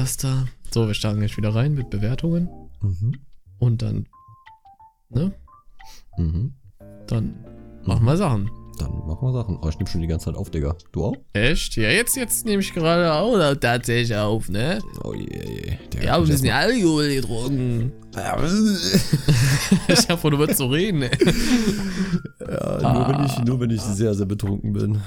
das da. So, wir starten jetzt wieder rein mit Bewertungen. Mhm. Und dann, ne? Mhm. Dann machen wir Sachen. Dann machen wir Sachen. Oh, ich nehme schon die ganze Zeit auf, Digga. Du auch? Echt? Ja, jetzt, jetzt nehme ich gerade auch tatsächlich auf, ne? Oh je, je. Digga, Ja, ein ich bisschen muss Alkohol getrunken. Ich hab vor, du würdest so reden, ey. ja, nur, wenn ich, nur wenn ich sehr, sehr betrunken bin.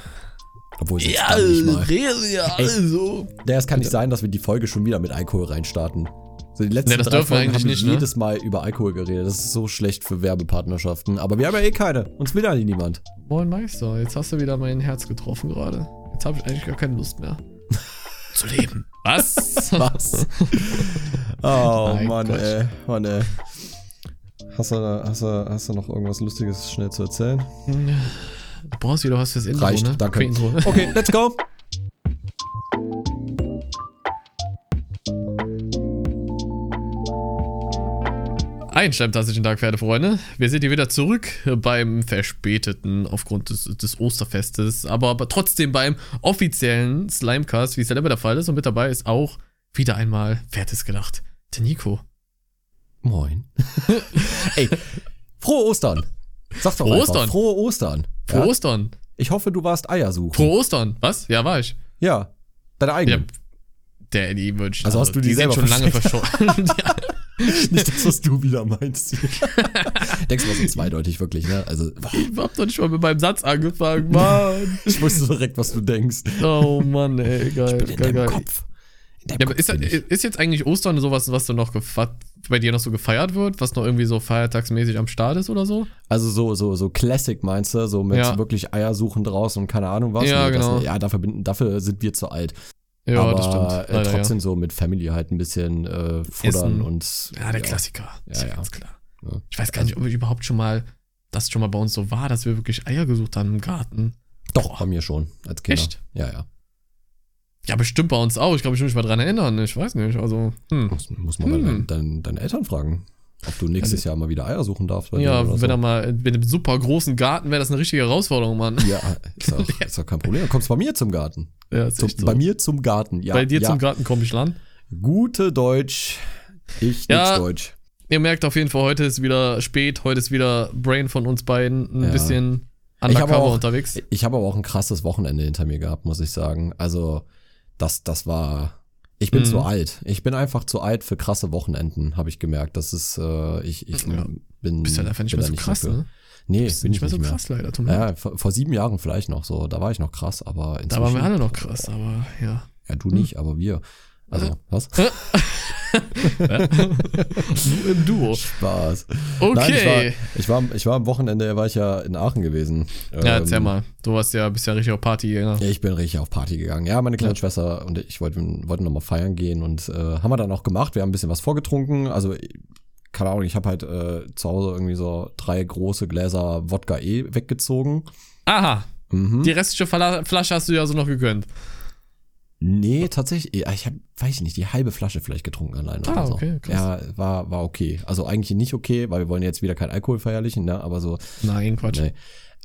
Obwohl ich Ja, nicht mal. ja alle so. Ja, es kann nicht sein, dass wir die Folge schon wieder mit Alkohol reinstarten. So die letzten Nee, das drei dürfen wir Folgen eigentlich haben wir nicht, ne? jedes Mal über Alkohol geredet. Das ist so schlecht für Werbepartnerschaften. Aber wir haben ja eh keine. Uns will ja niemand. Moin Meister, jetzt hast du wieder mein Herz getroffen gerade. Jetzt habe ich eigentlich gar keine Lust mehr. Zu leben. Was? Was? oh Mann, Gott. ey. Mann, ey. Hast du, hast, du, hast du noch irgendwas Lustiges schnell zu erzählen? Du brauchst wieder was fürs Intro, Reicht, ne? danke. Intro. Okay, let's go. Einen sterntastigen Tag, Pferdefreunde. Wir sind hier wieder zurück beim verspäteten, aufgrund des, des Osterfestes, aber, aber trotzdem beim offiziellen Slimecast, wie es dann immer der Fall ist. Und mit dabei ist auch wieder einmal, wer hätte es gedacht, der Nico. Moin. ey, frohe Ostern. Sag doch Frohe einfach, Ostern. Frohe Ostern. Frohe Ja? Ostern. Ich hoffe, du warst Eier suchen. Frohe Ostern. Was? Ja, war ich. Ja, deine Ja, eigenen. der, die wünscht. Also hast du die die selber schon lange verschollen. ja. Nicht das, was du wieder meinst. Denkst du mal so zweideutig, wirklich, ne? Also, Ich hab doch nicht mal mit meinem Satz angefangen, Mann. ich wusste direkt, was du denkst. Oh Mann, ey, geil, In geil, deinem geil. Kopf. In deinem Ja, Kopf ist, bin ich. ist jetzt eigentlich Ostern sowas, was du noch gefa- bei dir noch so gefeiert wird, was noch irgendwie so feiertagsmäßig am Start ist oder so? Also so, so, so Classic meinst du, so mit Ja. wirklich Eier suchen draußen und keine Ahnung was. Ja, Nee, das, genau. ja, dafür, bin, dafür sind wir zu alt. Ja, aber das stimmt. Äh, Leider, trotzdem so mit Family halt ein bisschen äh, futtern Essen. und. ja. ja, der Klassiker. Ja, ist ja, ja. ganz klar. Ja. Ich weiß gar nicht, ob ich überhaupt schon mal, das schon mal bei uns so war, dass wir wirklich Eier gesucht haben im Garten. Doch, bei mir schon, als Kinder. Echt? Ja, ja. Ja, bestimmt bei uns auch. Ich glaube, ich will mich mal dran erinnern. Ich weiß nicht. Also, hm. Muss, muss man mal Hm. deinen, deinen, deine Eltern fragen, ob du nächstes Jahr mal wieder Eier suchen darfst. Ja, wenn so. er mal mit einem super großen Garten wäre, das eine richtige Herausforderung, Mann. Ja, ist doch, ist kein Problem. Dann kommst du bei mir zum Garten. Ja, ist Zum, so. Bei mir zum Garten, ja. Bei dir ja. zum Garten komme ich lang. Gute Deutsch, ich Ja. nix Deutsch. Ihr merkt auf jeden Fall, heute ist wieder spät, heute ist wieder Brain von uns beiden ein Ja. bisschen Ich habe undercover auch- unterwegs. Ich habe aber auch ein krasses Wochenende hinter mir gehabt, muss ich sagen. Also, das, das war. Ich bin Mhm. zu alt. Ich bin einfach zu alt für krasse Wochenenden, habe ich gemerkt. Das ist, äh, ich, ich Ja. bin. Bist halt einfach nicht bin mehr so krass, ne? Nee, bin nicht ich mehr so nicht mehr. krass leider, mir leid. Ja, vor, vor sieben Jahren vielleicht noch so. Da war ich noch krass, aber inzwischen. Da waren wir alle noch krass, aber ja. Ja, du nicht, aber wir. Also, Äh. was? Du im Duo. Spaß. Okay. Nein, ich war, ich, war, ich war am Wochenende, war ich ja in Aachen gewesen. ja, erzähl Ähm, mal. Du warst ja, bist ja richtig auf Party, ja. Ja, ich bin richtig auf Party gegangen. Ja, meine kleine Ja. Schwester und ich wollten, wollten nochmal feiern gehen und äh, haben wir dann auch gemacht. Wir haben ein bisschen was vorgetrunken. Also, keine Ahnung, ich habe halt äh, zu Hause irgendwie so drei große Gläser Wodka E weggezogen. Aha. Mhm. Die restliche Fla Flasche hast du ja so noch gegönnt. Nee, tatsächlich, ich habe, weiß ich nicht, die halbe Flasche vielleicht getrunken allein Ah, oder so. okay, krass. Ja, war, war okay. Also eigentlich nicht okay, weil wir wollen jetzt wieder kein Alkohol verherrlichen, ne? Aber so, Nein, Quatsch. nee.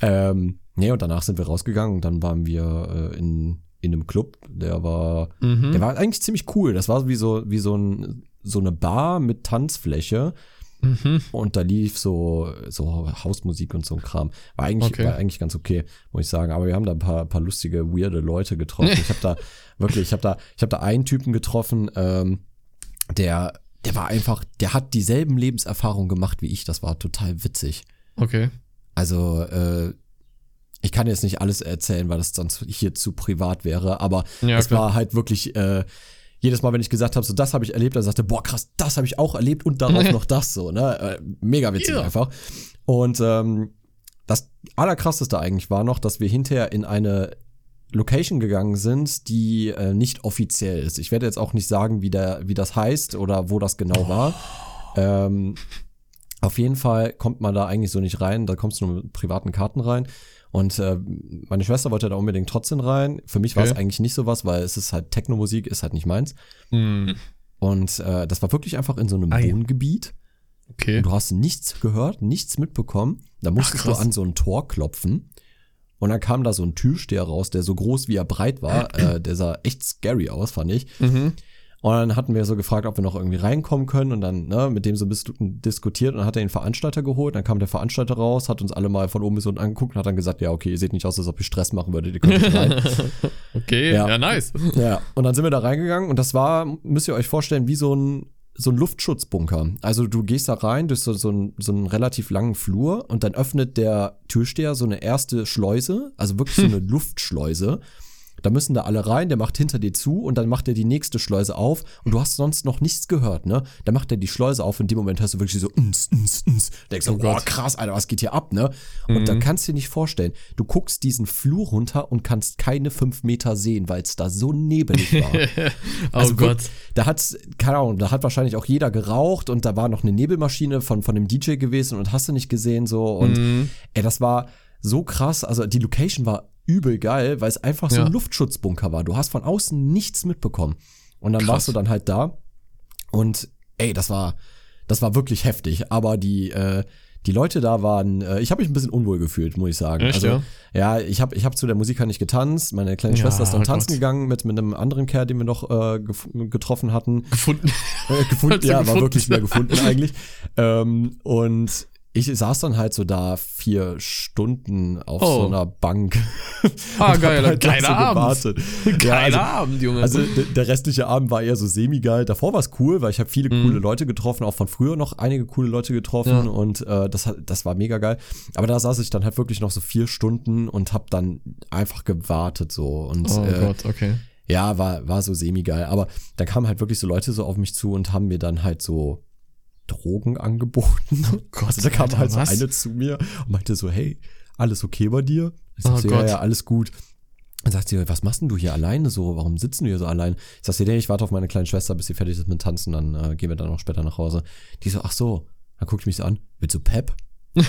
Ähm, nee, und danach sind wir rausgegangen und dann waren wir äh, in, in einem Club, der war, Mhm. der war eigentlich ziemlich cool. Das war wie so, wie so, ein, so eine Bar mit Tanzfläche Mhm. und da lief so, so Hausmusik und so ein Kram. War eigentlich, Okay. war eigentlich ganz okay, muss ich sagen. Aber wir haben da ein paar, paar lustige, weirde Leute getroffen. ich habe da wirklich, ich habe da, ich habe da einen Typen getroffen, ähm, der, der war einfach, der hat dieselben Lebenserfahrungen gemacht wie ich. Das war total witzig. Okay. Also, äh, ich kann jetzt nicht alles erzählen, weil das dann zu- hier zu privat wäre, aber Ja, es war halt wirklich äh, jedes Mal, wenn ich gesagt habe, so das habe ich erlebt, er sagte, boah krass, das habe ich auch erlebt und darauf noch das so, ne? Äh, mega witzig Ja. einfach. Und ähm, das allerkrasseste eigentlich war noch, dass wir hinterher in eine Location gegangen sind, die äh, nicht offiziell ist. Ich werde jetzt auch nicht sagen, wie, der, wie das heißt oder wo das genau war. Ähm, auf jeden Fall kommt man da eigentlich so nicht rein. Da kommst du nur mit privaten Karten rein. Und äh, meine Schwester wollte da unbedingt trotzdem rein. Für mich war es Okay. eigentlich nicht sowas, weil es ist halt Techno-Musik, ist halt nicht meins. Hm. Und äh, das war wirklich einfach in so einem Ei. Wohngebiet. Okay. Und du hast nichts gehört, nichts mitbekommen. Da musstest du krass. an so ein Tor klopfen. Und dann kam da so ein Türsteher raus, der so groß wie er breit war. äh, der sah echt scary aus, fand ich. Mhm. Und dann hatten wir so gefragt, ob wir noch irgendwie reinkommen können und dann ne, mit dem so ein bisschen diskutiert und dann hat er den Veranstalter geholt. Dann kam der Veranstalter raus, hat uns alle mal von oben bis unten angeguckt und hat dann gesagt, ja, okay, ihr seht nicht aus, als ob ihr Stress machen würdet, ihr könnt nicht rein. Okay, Ja. ja, nice. ja, und dann sind wir da reingegangen und das war, müsst ihr euch vorstellen, wie so ein, so ein Luftschutzbunker. Also du gehst da rein durch so, so, einen, so einen relativ langen Flur und dann öffnet der Türsteher so eine erste Schleuse, also wirklich so eine Luftschleuse. Da müssen da alle rein, der macht hinter dir zu und dann macht er die nächste Schleuse auf und du hast sonst noch nichts gehört, ne? Dann macht er die Schleuse auf und in dem Moment hast du wirklich so uns, uns, uns. Denkst du, Oh oh, Gott. krass, Alter, was geht hier ab, ne? Und dann kannst du dir nicht vorstellen, du guckst diesen Flur runter und kannst keine fünf Meter sehen, weil es da so nebelig war. oh Also Gott. wirklich, Da hat's, keine Ahnung, da hat wahrscheinlich auch jeder geraucht und da war noch eine Nebelmaschine von, von dem DJ gewesen und hast du nicht gesehen so. Und Mhm. ey, das war so krass. Also die Location war übel geil, weil es einfach so Ja. ein Luftschutzbunker war. Du hast von außen nichts mitbekommen. Und dann Krass. warst du dann halt da. Und ey, das war, das war wirklich heftig. Aber die, äh, die Leute da waren, äh, ich habe mich ein bisschen unwohl gefühlt, muss ich sagen. Echt, also, ja? ja, ich habe ich hab zu der Musik halt nicht getanzt. Meine kleine Ja, Schwester ist dann tanzen Gott. gegangen mit, mit einem anderen Kerl, den wir noch äh, getroffen hatten. Gefunden. Äh, gefunden, ja, war gefunden? wirklich mehr gefunden eigentlich. Ähm, und ich saß dann halt so da vier Stunden auf Oh. so einer Bank. Ah, geil. halt Geiler so Abend. gewartet. Geiler Ja, also, Abend, Junge. also der restliche Abend war eher so semi-geil. Davor war es cool, weil ich habe viele coole Leute getroffen, auch von früher noch einige coole Leute getroffen Mhm. Ja. und äh, das, hat- das war mega geil. Aber da saß ich dann halt wirklich noch so vier Stunden und habe dann einfach gewartet so und oh äh, Gott, okay. ja, war, war so semi-geil. Aber da kamen halt wirklich so Leute so auf mich zu und haben mir dann halt so Drogen angeboten. Gott, also da kam Alter, halt so was? eine zu mir und meinte so, hey, alles okay bei dir? Ich Oh ja, Gott. ja, alles gut. Dann sagt sie, was machst denn du hier alleine so? Warum sitzen du hier so allein? Ich sag sie, nee, ich warte auf meine kleine Schwester, bis sie fertig ist mit Tanzen, dann äh, gehen wir dann auch später nach Hause. Die so, ach so. Dann guckt mich so an, willst du Pep?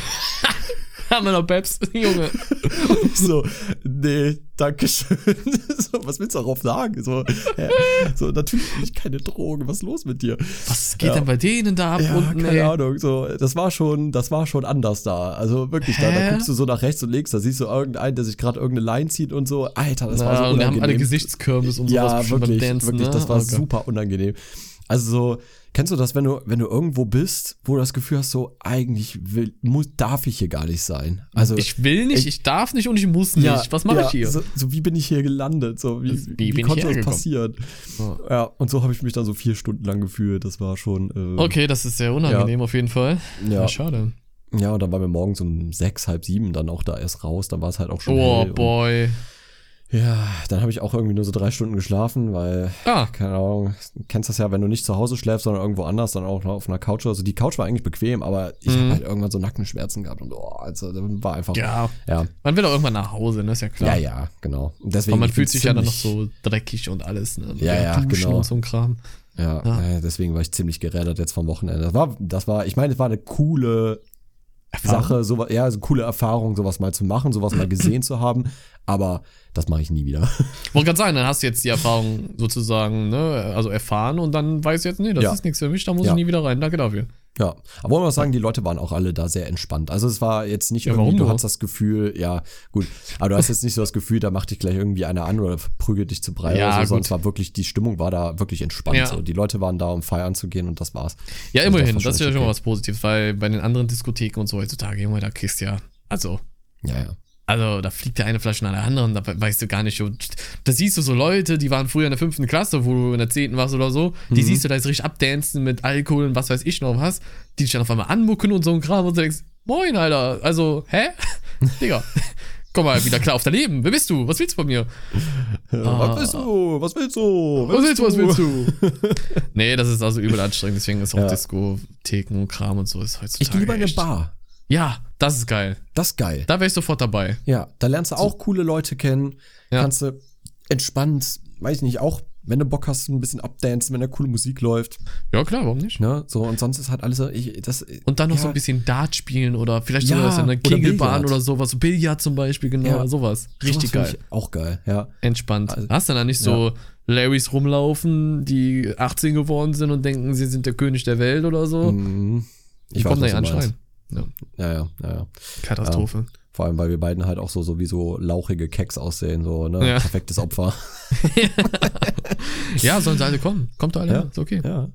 Haben wir noch Babs, Junge. So, nee, danke schön. So, was willst du darauf sagen? So, hä? so, natürlich ich keine Drogen. Was ist los mit dir? Was geht Ja. denn bei denen da ab Ja, unten, keine ey? Ahnung. So, das war schon, das war schon anders da. Also wirklich, da, da guckst du so nach rechts und links, da siehst du irgendeinen, der sich gerade irgendeine Line zieht und so. Alter, das war so Ja, und wir haben alle unangenehm. Gesichtskürbis und sowas Ja, wirklich, Dancen, wirklich, ne? das war Gott. super unangenehm. Also so, kennst du das, wenn du, wenn du irgendwo bist, wo du das Gefühl hast, so, eigentlich will, muss, darf ich hier gar nicht sein. Also, Ich will nicht, ich- ich darf nicht und ich muss nicht. ja, Was mache ja, ich hier? So, so, wie bin ich hier gelandet? So, wie, Wie wie, bin ich konnte das passieren? Ja. Ja, und so habe ich mich dann so vier Stunden lang gefühlt. Das war schon. Äh, Okay, das ist sehr unangenehm auf jeden Fall. Ja. Ja, schade. Ja, und dann waren wir morgens um sechs, halb sieben dann auch da erst raus. Dann war es halt auch schon. Oh, hell und- boy. Ja, dann habe ich auch irgendwie nur so drei Stunden geschlafen, weil, Ah, keine Ahnung, du kennst das ja, wenn du nicht zu Hause schläfst, sondern irgendwo anders, dann auch noch auf einer Couch. Also die Couch war eigentlich bequem, aber ich Mhm. habe halt irgendwann so Nackenschmerzen gehabt und oh, also das war einfach. ja. Ja, Man will auch irgendwann nach Hause, ne? Ist ja klar. ja, ja genau. Und deswegen, Aber man fühlt sich ja dann noch so dreckig und alles, ne? Ja, ja, Duschen genau. Und so ein Kram. Ja, Ja. äh, deswegen war ich ziemlich gerädert jetzt vom Wochenende. Das war, das war, ich meine, es war eine coole Sache, sowas, ja, also coole Erfahrung, sowas mal zu machen, sowas mal gesehen zu haben, aber das mache ich nie wieder. Wollte gerade sagen, dann hast du jetzt die Erfahrung sozusagen, ne, also erfahren und dann weißt du jetzt, nee, das Ja. ist nichts für mich, da muss Ja. ich nie wieder rein. Danke dafür. Ja, aber wollen wir sagen, die Leute waren auch alle da sehr entspannt. Also es war jetzt nicht Ja, irgendwie, du hast das Gefühl, ja, gut, aber du hast jetzt nicht so das Gefühl, da macht dich gleich irgendwie einer an oder prügelt dich zu Brei Ja, oder so, gut. sonst war wirklich, die Stimmung war da wirklich entspannt. Ja. So. Die Leute waren da, um feiern zu gehen und das war's. Ja, Also immerhin, das war das ist ja schon schon mal was Positives, weil bei den anderen Diskotheken und so heutzutage, Junge, da kriegst du ja, also, Ja, ja. Also da fliegt der eine Flasche nach der anderen, da weißt du gar nicht, und da siehst du so Leute, die waren früher in der fünften Klasse, wo du in der zehnten warst oder so, Mhm. die siehst du da jetzt richtig abdancen mit Alkohol und was weiß ich noch was, die dich dann auf einmal anmucken und so ein Kram und du denkst, moin, Alter, also, hä? Digga, komm mal wieder klar auf dein Leben, wer bist du, was willst du von mir? Was willst du? Was willst du? Was willst du, was willst du? nee, das ist also übel anstrengend, deswegen ist auch Ja. Diskotheken und Kram und so ist Ich heutzutage gehe lieber in eine Bar. Ja, das ist geil. Das ist geil. Da wäre ich sofort dabei. Ja, da lernst du auch coole Leute kennen. Ja. Kannst du entspannt, weiß ich nicht, auch wenn du Bock hast, ein bisschen abdancen, wenn da coole Musik läuft. Ja, klar, warum nicht? Ne? So, und sonst ist halt alles so, ich, das, Und dann noch ja, so ein bisschen Dart spielen oder vielleicht Ja, sogar so eine oder Kegelbahn Billard. oder sowas. Billard zum Beispiel, genau, Ja. sowas. sowas Richtig find geil. Ich auch geil, ja. Entspannt. Also- Hast du dann nicht so Larrys rumlaufen, die 18 geworden sind und denken, sie sind der König der Welt oder so? Mhm. Ich komme da was ja. Ja, Ja, ja, ja, ja. Katastrophe. Vor allem, weil wir beiden halt auch so, so wie so lauchige Keks aussehen, so, ne? Ja. Perfektes Opfer. ja, sollen sie alle kommen. Kommt alle, Ja. ist okay. Ja.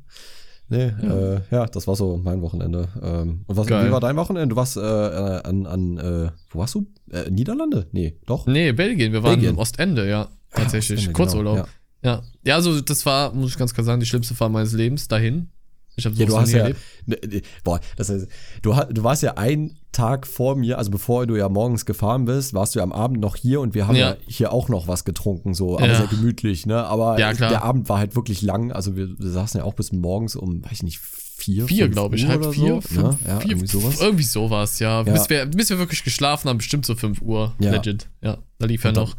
Nee, ja. Äh, ja, das war so mein Wochenende. Ähm, und was, Geil. wie war dein Wochenende? Du warst äh, äh, an, an äh, wo warst du? Äh, Niederlande? Nee, doch. Nee, Belgien, wir waren Belgien. im Ostende, ja. Tatsächlich. Ostende, Kurzurlaub. genau, ja. ja. also das war, muss ich ganz klar sagen, die schlimmste Fahrt meines Lebens dahin. Ich habe Ja, du hast ja, ne, ne, boah, das heißt, du, du warst ja einen Tag vor mir, also bevor du ja morgens gefahren bist, warst du ja am Abend noch hier und wir haben ja, Ja. hier auch noch was getrunken, so, aber Ja. sehr gemütlich, ne? Aber Ja, der Abend war halt wirklich lang, also wir, wir saßen ja auch bis morgens um, weiß ich nicht, vier, Vier, fünf glaube ich, Uhr halb vier, so, fünf, ne? Ja, vier, irgendwie sowas. Irgendwie sowas, ja. Bis, wir, bis wir wirklich geschlafen haben, bestimmt so 5 Uhr. Legit. Ja, da lief ja Und dann noch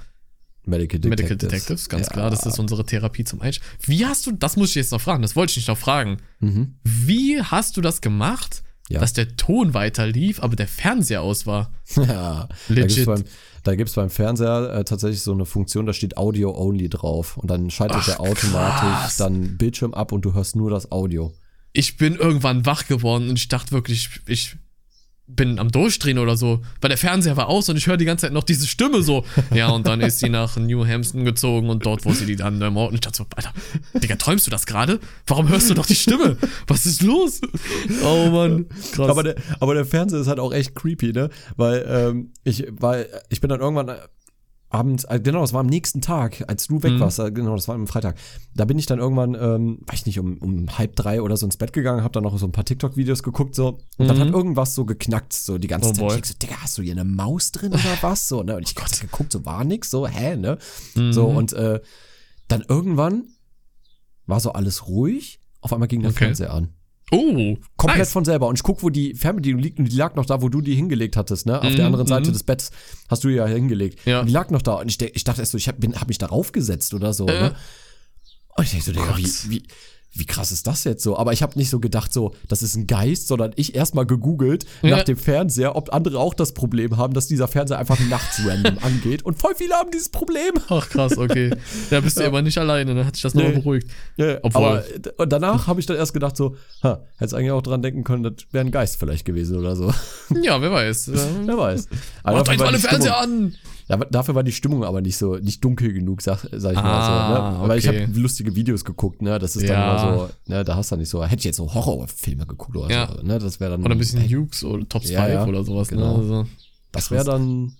Medical Detectives. Medical Detectives, ganz ja. klar. Das ist unsere Therapie zum Einstieg. Wie hast du, das muss ich jetzt noch fragen, das wollte ich nicht noch fragen. Mhm. Wie hast du das gemacht, Ja. dass der Ton weiter lief, aber der Fernseher aus war? Ja, Legit. Da gibt's beim, da gibt's beim Fernseher äh, tatsächlich so eine Funktion, da steht Audio Only drauf und dann schaltet Ach, der automatisch krass. dann Bildschirm ab und du hörst nur das Audio. ich bin irgendwann wach geworden und ich dachte wirklich, ich bin am Durchdrehen oder so, weil der Fernseher war aus und ich höre die ganze Zeit noch diese Stimme so. Ja, und dann ist sie nach New Hampton gezogen und dort, wo sie die dann und ich dachte so, Alter, Digga, träumst du das gerade? Warum hörst du doch die Stimme? Was ist los? Oh Mann, krass. Aber der, aber der Fernseher ist halt auch echt creepy, ne? Weil ähm, ich, weil ich bin dann irgendwann abends, äh, genau, das war am nächsten Tag, als du weg Mhm. warst, äh, genau, das war am Freitag. Da bin ich dann irgendwann, ähm, weiß ich nicht, um, um halb drei oder so ins Bett gegangen, hab dann noch so ein paar TikTok-Videos geguckt, so. Und dann Mhm. hat irgendwas so geknackt, so die ganze Oh Zeit. boy. Ich so, Digga, hast du hier eine Maus drin oder was? So, ne? Und ich hab geguckt, so war nix, so, hä, ne? Mhm. So, und äh, dann irgendwann war so alles ruhig. Auf einmal ging der Okay. Fernseher an. Oh, Komplett nice. von selber. Und ich guck, wo die Fernbedienung liegt und die lag noch da, wo du die hingelegt hattest, ne? Auf Mhm, der anderen Seite mhm. des Betts hast du die ja hingelegt. Ja. Und die lag noch da. Und ich, ich dachte erst so, ich hab, bin, hab mich darauf gesetzt oder so, Äh. ne? Und ich denke so, Digga, wie, wie, wie krass ist das jetzt so? Aber ich habe nicht so gedacht, so, das ist ein Geist, sondern ich erstmal gegoogelt Ja. nach dem Fernseher, ob andere auch das Problem haben, dass dieser Fernseher einfach nachts random angeht. Und voll viele haben dieses Problem. Ach krass, okay. Da bist du immer nicht alleine, dann hat sich das nochmal Nee. beruhigt. Ja, Obwohl- aber d- und danach habe ich dann erst gedacht so, ha, hättest eigentlich auch dran denken können, das wäre ein Geist vielleicht gewesen oder so. Ja, wer weiß. Wer weiß. Aber Macht alle die Fernseher an! Aber dafür war die Stimmung aber nicht so, nicht dunkel genug, sag, sag ich Ah, mal so. Ne? Weil ich okay. habe lustige Videos geguckt, ne? Das ist Ja. dann immer so, ne, da hast du dann nicht so, hätte ich jetzt so Horrorfilme geguckt oder Ja. so, ne? Das wäre dann. Oder ein bisschen ey, Jukes oder Top 5 Ja, oder sowas. genau. Ne? Also, Das wäre dann.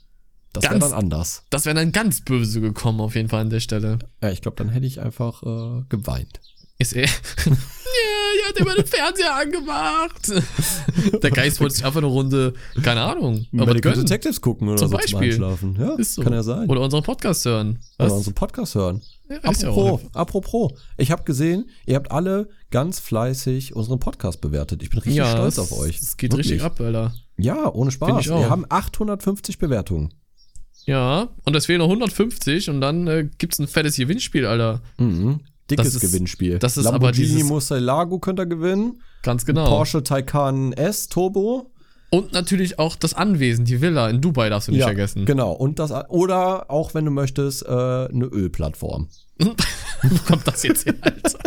Das wäre dann anders. das wäre dann ganz böse gekommen, auf jeden Fall an der Stelle. Ja, ich glaube, dann hätte ich einfach äh, geweint. Ist er. habt immer den Fernseher angemacht. Der Geist wollte sich einfach eine Runde, keine Ahnung, aber Medical gönnen. Detectives gucken oder Zum so Beispiel. zum Einschlafen. Ja, Ist so. kann ja sein. Oder unseren Podcast hören. Oder Was? unseren Podcast hören. Ja, ist ja Apropos, apropos, ich habe gesehen, ihr habt alle ganz fleißig unseren Podcast bewertet. Ich bin richtig ja, stolz auf euch. Es geht Wirklich. richtig ab, Alter. Ja, ohne Spaß. Wir haben 850 Bewertungen. Ja, und es fehlen noch 150 und dann äh, gibt's ein fettes Gewinnspiel, Alter. Mhm. Dickes Das ist- Gewinnspiel. das ist aber Lamborghini dieses- Murcielago könnt ihr gewinnen. Ganz genau. Porsche Taycan S Turbo. Und natürlich auch das Anwesen, die Villa in Dubai darfst du nicht ja, vergessen. genau. Und das, oder auch wenn du möchtest, äh, eine Ölplattform. Wo kommt das jetzt her, Alter?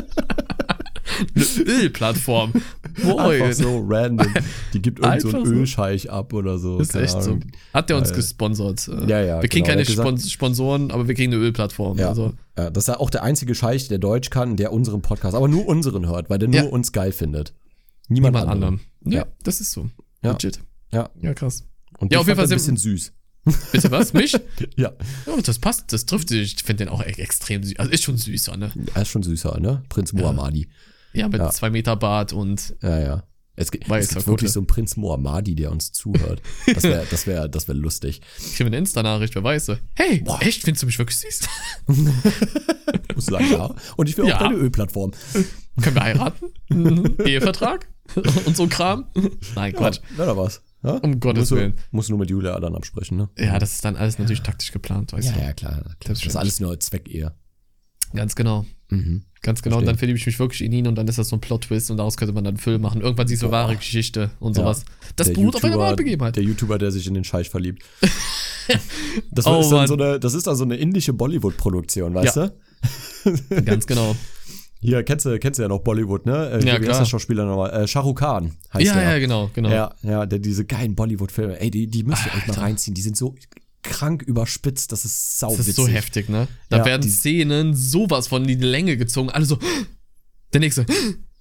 Eine Ölplattform. Einfach so random. Die gibt irgend so einen so. Ölscheich ab oder so. ist echt so. Ahnung. Hat der uns Äh, gesponsert. Äh, ja, ja, Wir kriegen genau. keine gesagt- Spon Sponsoren, aber wir kriegen eine Ölplattform. Ja, Also, ja, das ist ja auch der einzige Scheich, der Deutsch kann, der unseren Podcast, aber nur unseren hört, weil der nur Ja. uns geil findet. Niemand, niemand anderen. anderem. Ja, Ja. das ist so. Ja. Legit. Ja. Ja, krass. Und Ja, auf jeden Fall ein bisschen süß. Bitte was? Mich? Ja. Ja, das passt, das trifft sich. Ich finde den auch extrem süß. Also ist schon süßer, ne? Er ist schon süßer, ne? Prinz Muhammadi. Ja, mit Ja. zwei Meter Bart und Ja, ja. Es, gibt- es gibt wirklich so einen Prinz Muhammadi, der uns zuhört. Das wäre das wär, das wär lustig. ich kriege eine Insta-Nachricht, wer weiß. so, Hey, echt, findest du mich wirklich süß? Muss sagen, ja. Und ich will auch Ja. deine Ölplattform. Können wir heiraten? Mhm. Ehevertrag? und so ein Kram? Nein, Quatsch. Ja, da was. Ja? Um Gottes musst du, Willen. Musst nur mit Julia dann absprechen, ne? Ja, das ist dann alles natürlich taktisch geplant, weißt Ja, du. ja, klar. klar. Das ist alles nur Zweckehe. Ganz genau. Mhm. Ganz genau. Und Verstehe. dann verliebe ich mich wirklich in ihn und dann ist das so ein Plot-Twist und daraus könnte man dann einen Film machen. Irgendwann siehst du wahre Geschichte und Ja. sowas. Das Der beruht auf einer YouTuber- wahren Begebenheit. Der YouTuber, der sich in den Scheich verliebt. Das, Oh, ist dann Mann. so eine, das ist dann so eine indische Bollywood-Produktion, weißt Ja. du? Ganz genau. Hier, kennst du, kennst du ja noch Bollywood, ne? Äh, Ja, wie klar. Schauspieler nochmal? Äh, Shah Rukh Khan heißt Ja, der. ja, genau, genau. Ja, ja, der diese geilen Bollywood-Filme, ey, die, die müsst ihr euch mal reinziehen. Die sind so krank überspitzt, das ist sau Das ist so heftig, ne? Da Ja, werden die- Szenen sowas von in die Länge gezogen. Alle so, der nächste.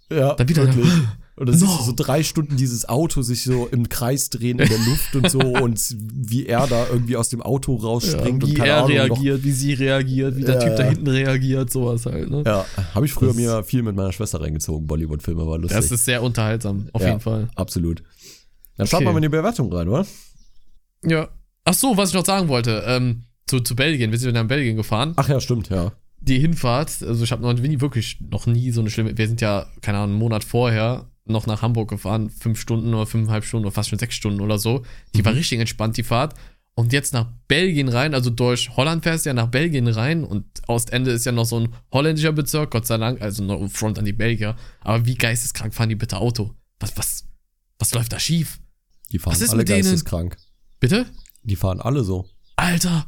Ja, Dann wieder- wirklich. Und dann No. siehst du so drei Stunden dieses Auto sich so im Kreis drehen in der Luft und so und wie er da irgendwie aus dem Auto rausspringt wie und keine er Ahnung, noch reagiert, wie sie reagiert, wie der Ja, Typ da ja. hinten reagiert, sowas halt, ne? Ja, habe ich früher Das- mir viel mit meiner Schwester reingezogen. Bollywood-Filme war lustig. Das ist sehr unterhaltsam, auf Ja. jeden Fall. Absolut. Dann Okay. wir mal in die Bewertung rein, oder? Ja. Ach so, was ich noch sagen wollte, ähm, zu, zu Belgien, wir sind nach Belgien gefahren. Ach ja, stimmt, ja. Die Hinfahrt, also ich habe noch nie, wirklich noch nie so eine schlimme, wir sind ja, keine Ahnung, einen Monat vorher noch nach Hamburg gefahren, fünf Stunden oder fünfeinhalb Stunden oder fast schon sechs Stunden oder so. Die war richtig entspannt, die Fahrt. Und jetzt nach Belgien rein, also durch Holland fährst du ja nach Belgien rein und Ostende ist ja noch so ein holländischer Bezirk, Gott sei Dank, also no front an die Belgier. Aber wie geisteskrank fahren die bitte Auto? Was, was, was läuft da schief? Die fahren Was ist alle mit denen? geisteskrank. Bitte? Die fahren alle so. Alter,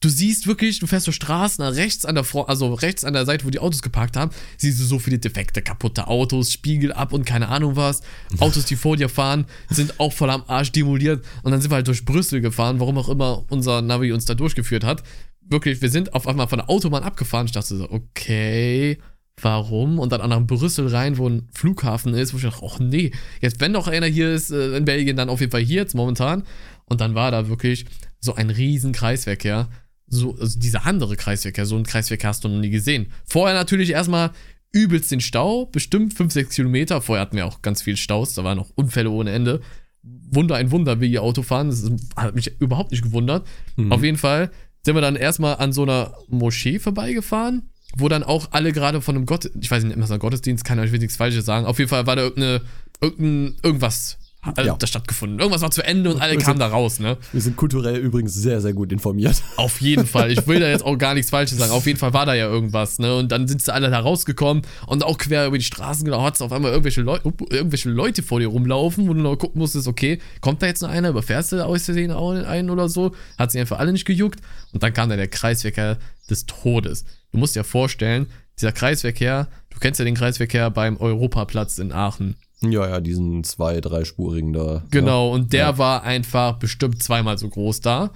du siehst wirklich, du fährst so Straßen rechts an der Front, also rechts an der Seite, wo die Autos geparkt haben, siehst du so viele defekte, kaputte Autos, Spiegel ab und keine Ahnung was. Autos, die vor dir fahren, sind auch voll am Arsch demoliert. Und dann sind wir halt durch Brüssel gefahren, warum auch immer unser Navi uns da durchgeführt hat. Wirklich, wir sind auf einmal von der Autobahn abgefahren. Ich dachte so, okay, warum? Und dann auch nach Brüssel rein, wo ein Flughafen ist, wo ich dachte, oh nee, jetzt wenn doch einer hier ist äh, in Belgien, dann auf jeden Fall hier jetzt momentan. Und dann war da wirklich so ein riesen Kreisverkehr. So, also dieser andere Kreisverkehr, so ein Kreisverkehr hast du noch nie gesehen. Vorher natürlich erstmal übelst den Stau, bestimmt 5, 6 Kilometer. Vorher hatten wir auch ganz viel Staus, da waren noch Unfälle ohne Ende. Wunder, ein Wunder, wie ihr Auto fahren. Das ist- hat mich überhaupt nicht gewundert. Auf jeden Fall sind wir dann erstmal an so einer Moschee vorbeigefahren, wo dann auch alle gerade von einem Gott, ich weiß nicht, immer so ein Gottesdienst, kann ich will nichts Falsches sagen. Auf jeden Fall war da irgendeine, irgendein, irgendwas äh, Ja. da stattgefunden. Irgendwas war zu Ende und alle kamen sind- da raus, ne? Wir sind kulturell übrigens sehr, sehr gut informiert. Auf jeden Fall. Ich will da jetzt auch gar nichts Falsches sagen. Auf jeden Fall war da ja irgendwas, ne? Und dann sind sie alle da rausgekommen und auch quer über die Straßen genau hat auf einmal irgendwelche, Leu irgendwelche Leute vor dir rumlaufen, wo du noch gucken musstest, okay, kommt da jetzt noch einer, überfährst du aus Versehen einen oder so? Hat sich einfach alle nicht gejuckt. Und dann kam da der Kreisverkehr des Todes. Du musst dir vorstellen, dieser Kreisverkehr, du kennst ja den Kreisverkehr beim Europaplatz in Aachen. Ja, ja, diesen zwei, dreispurigen da. Genau, und der Ja. war einfach bestimmt zweimal so groß da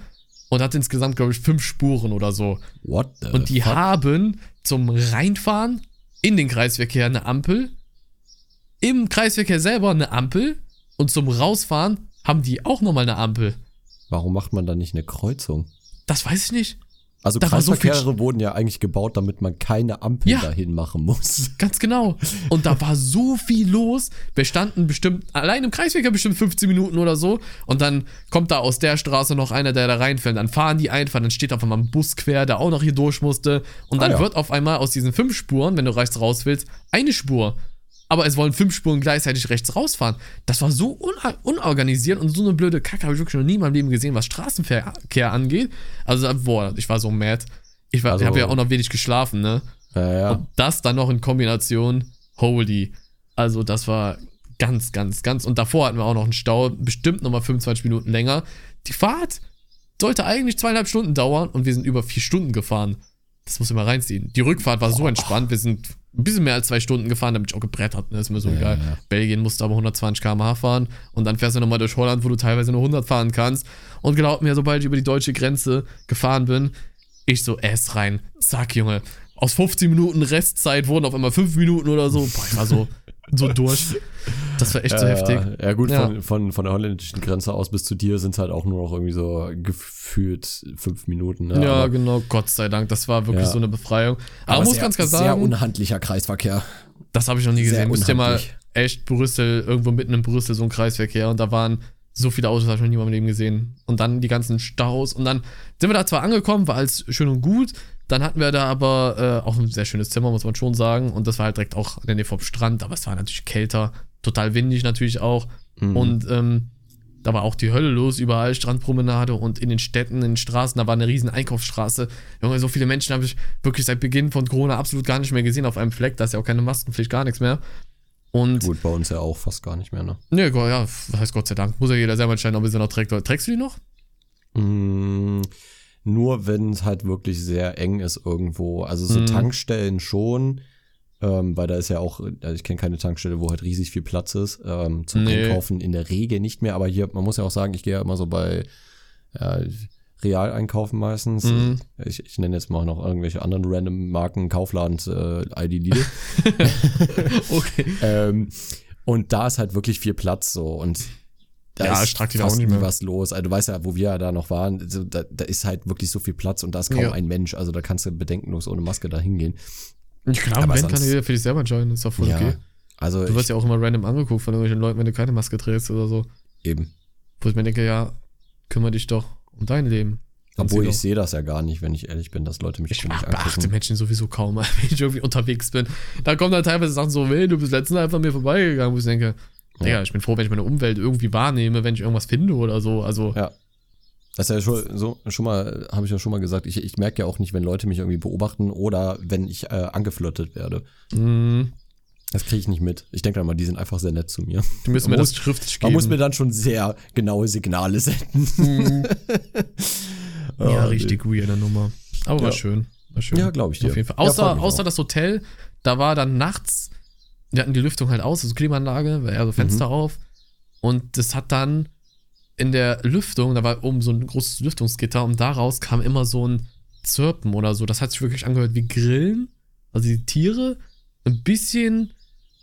und hat insgesamt, glaube ich, fünf Spuren oder so. Ja. What the Und die fuck? haben zum Reinfahren in den Kreisverkehr eine Ampel, im Kreisverkehr selber eine Ampel und zum Rausfahren haben die auch nochmal eine Ampel. Warum macht man da nicht eine Kreuzung? Das weiß ich nicht. Also Da war so Kreisverkehre wurden ja eigentlich gebaut, damit man keine Ampel Ja. dahin machen muss. Ganz genau. Und da war so viel los. Wir standen bestimmt, allein im Kreisverkehr bestimmt 15 Minuten oder so. Und dann kommt da aus der Straße noch einer, der da reinfällt. Dann fahren die einfach, dann steht auf einmal ein Bus quer, der auch noch hier durch musste. Und dann Ah ja. wird auf einmal aus diesen fünf Spuren, wenn du rechts raus willst, eine Spur. Aber es wollen fünf Spuren gleichzeitig rechts rausfahren. Das war so un unorganisiert und so eine blöde Kacke habe ich wirklich noch nie in meinem Leben gesehen, was Straßenverkehr angeht. Also, boah, ich war so mad. Ich, war- ich Also- habe ja auch noch wenig geschlafen, ne? Ja, ja. Und das dann noch in Kombination, holy. Also das war ganz, ganz, ganz. Und davor hatten wir auch noch einen Stau, bestimmt nochmal 25 Minuten länger. Die Fahrt sollte eigentlich zweieinhalb Stunden dauern und wir sind über vier Stunden gefahren. Das muss ich mal reinziehen. Die Rückfahrt war so entspannt. Wir sind ein bisschen mehr als zwei Stunden gefahren, damit ich auch gebrettert. Ne? ist mir so Ja, egal. ja. Belgien musste aber 120 km/h fahren und dann fährst du nochmal durch Holland, wo du teilweise nur 100 fahren kannst. Und glaub mir, sobald ich über die deutsche Grenze gefahren bin, ich so S rein. Zack, Junge. Aus 15 Minuten Restzeit wurden auf einmal 5 Minuten oder so. Boah, ich war so, so durch. Das war echt so Äh, heftig. Ja, gut, Ja. Von, von, von der holländischen Grenze aus bis zu dir sind es halt auch nur noch irgendwie so gefühlt fünf Minuten. Ne? Ja, Aber- genau, Gott sei Dank. Das war wirklich Ja. so eine Befreiung. Aber, muss sehr, ganz klar Sehr sagen, unhandlicher Kreisverkehr. das habe ich noch nie sehr gesehen. Müsst ihr mal echt Brüssel, irgendwo mitten in Brüssel so ein Kreisverkehr und da waren so viele Autos, habe ich noch nie in meinem Leben gesehen. Und dann die ganzen Staus und dann sind wir da zwar angekommen, war alles schön und gut. Dann hatten wir da aber äh, auch ein sehr schönes Zimmer, muss man schon sagen. Und das war halt direkt auch in der Nähe vom Strand, aber es war natürlich kälter, total windig natürlich auch. Mhm. Und ähm, da war auch die Hölle los, überall Strandpromenade und in den Städten, in den Straßen, da war eine riesen Einkaufsstraße. Junge, so viele Menschen habe ich wirklich seit Beginn von Corona absolut gar nicht mehr gesehen auf einem Fleck. Da ist ja auch keine Maskenpflicht, gar nichts mehr. Und, Gut, bei uns ja auch fast gar nicht mehr, ne? ne, Gott, ja, was heißt Gott sei Dank, muss ja jeder selber entscheiden, ob er sie noch trägt oder trägst du die noch? Mm, nur wenn es halt wirklich sehr eng ist irgendwo. Also so Mhm. Tankstellen schon, ähm, weil da ist ja auch, also ich kenne keine Tankstelle, wo halt riesig viel Platz ist. Ähm, zum Nee. Einkaufen in der Regel nicht mehr, aber hier, man muss ja auch sagen, ich gehe ja immer so bei ja, real einkaufen meistens. Mhm. Ich, ich nenne jetzt mal noch irgendwelche anderen random Marken, Kaufland, äh, ID Lidl. Okay. ähm, und da ist halt wirklich viel Platz so und da Ja, ist da auch fast nicht mehr. was los. Also du weißt ja, wo wir da noch waren, also da, da ist halt wirklich so viel Platz und da ist kaum Ja. ein Mensch. Also da kannst du bedenkenlos ohne Maske da hingehen. Ich glaube, Aber wenn kann jeder für dich selber entscheiden, ist doch voll ja, okay. also Du wirst ja auch immer random angeguckt von irgendwelchen Leuten, wenn du keine Maske trägst oder so. eben. Wo ich mir denke, ja, kümmere dich doch um dein Leben. Obwohl ich sehe das ja gar nicht, wenn ich ehrlich bin, dass Leute mich Ich komisch beachte angucken. Menschen sowieso kaum, wenn ich irgendwie unterwegs bin. Da kommen dann teilweise Sachen so, hey, du bist letztens einfach an mir vorbeigegangen, wo ich denke, Ja. Digga, ich bin froh, wenn ich meine Umwelt irgendwie wahrnehme, wenn ich irgendwas finde oder so. Also, Ja. Das ist ja schon, so, schon mal, habe ich ja schon mal gesagt, ich, ich merke ja auch nicht, wenn Leute mich irgendwie beobachten oder wenn ich äh, angeflirtet werde. mh, Das kriege ich nicht mit. Ich denke mal, die sind einfach sehr nett zu mir. die müssen Man mir muss- das schriftlich Man geben. muss mir dann schon sehr genaue Signale senden. Mhm. ja, Ah, richtig weirde Nummer. Aber war Ja. schön. War schön. Ja, glaub ich dir. Auf jeden Fall. Ja, Außer, mich außer das Hotel, da war dann nachts, wir hatten die Lüftung halt aus, also Klimaanlage, also Fenster Mhm. auf. Und das hat dann in der Lüftung, da war oben so ein großes Lüftungsgitter und daraus kam immer so ein Zirpen oder so. Das hat sich wirklich angehört wie Grillen, also die Tiere. Ein bisschen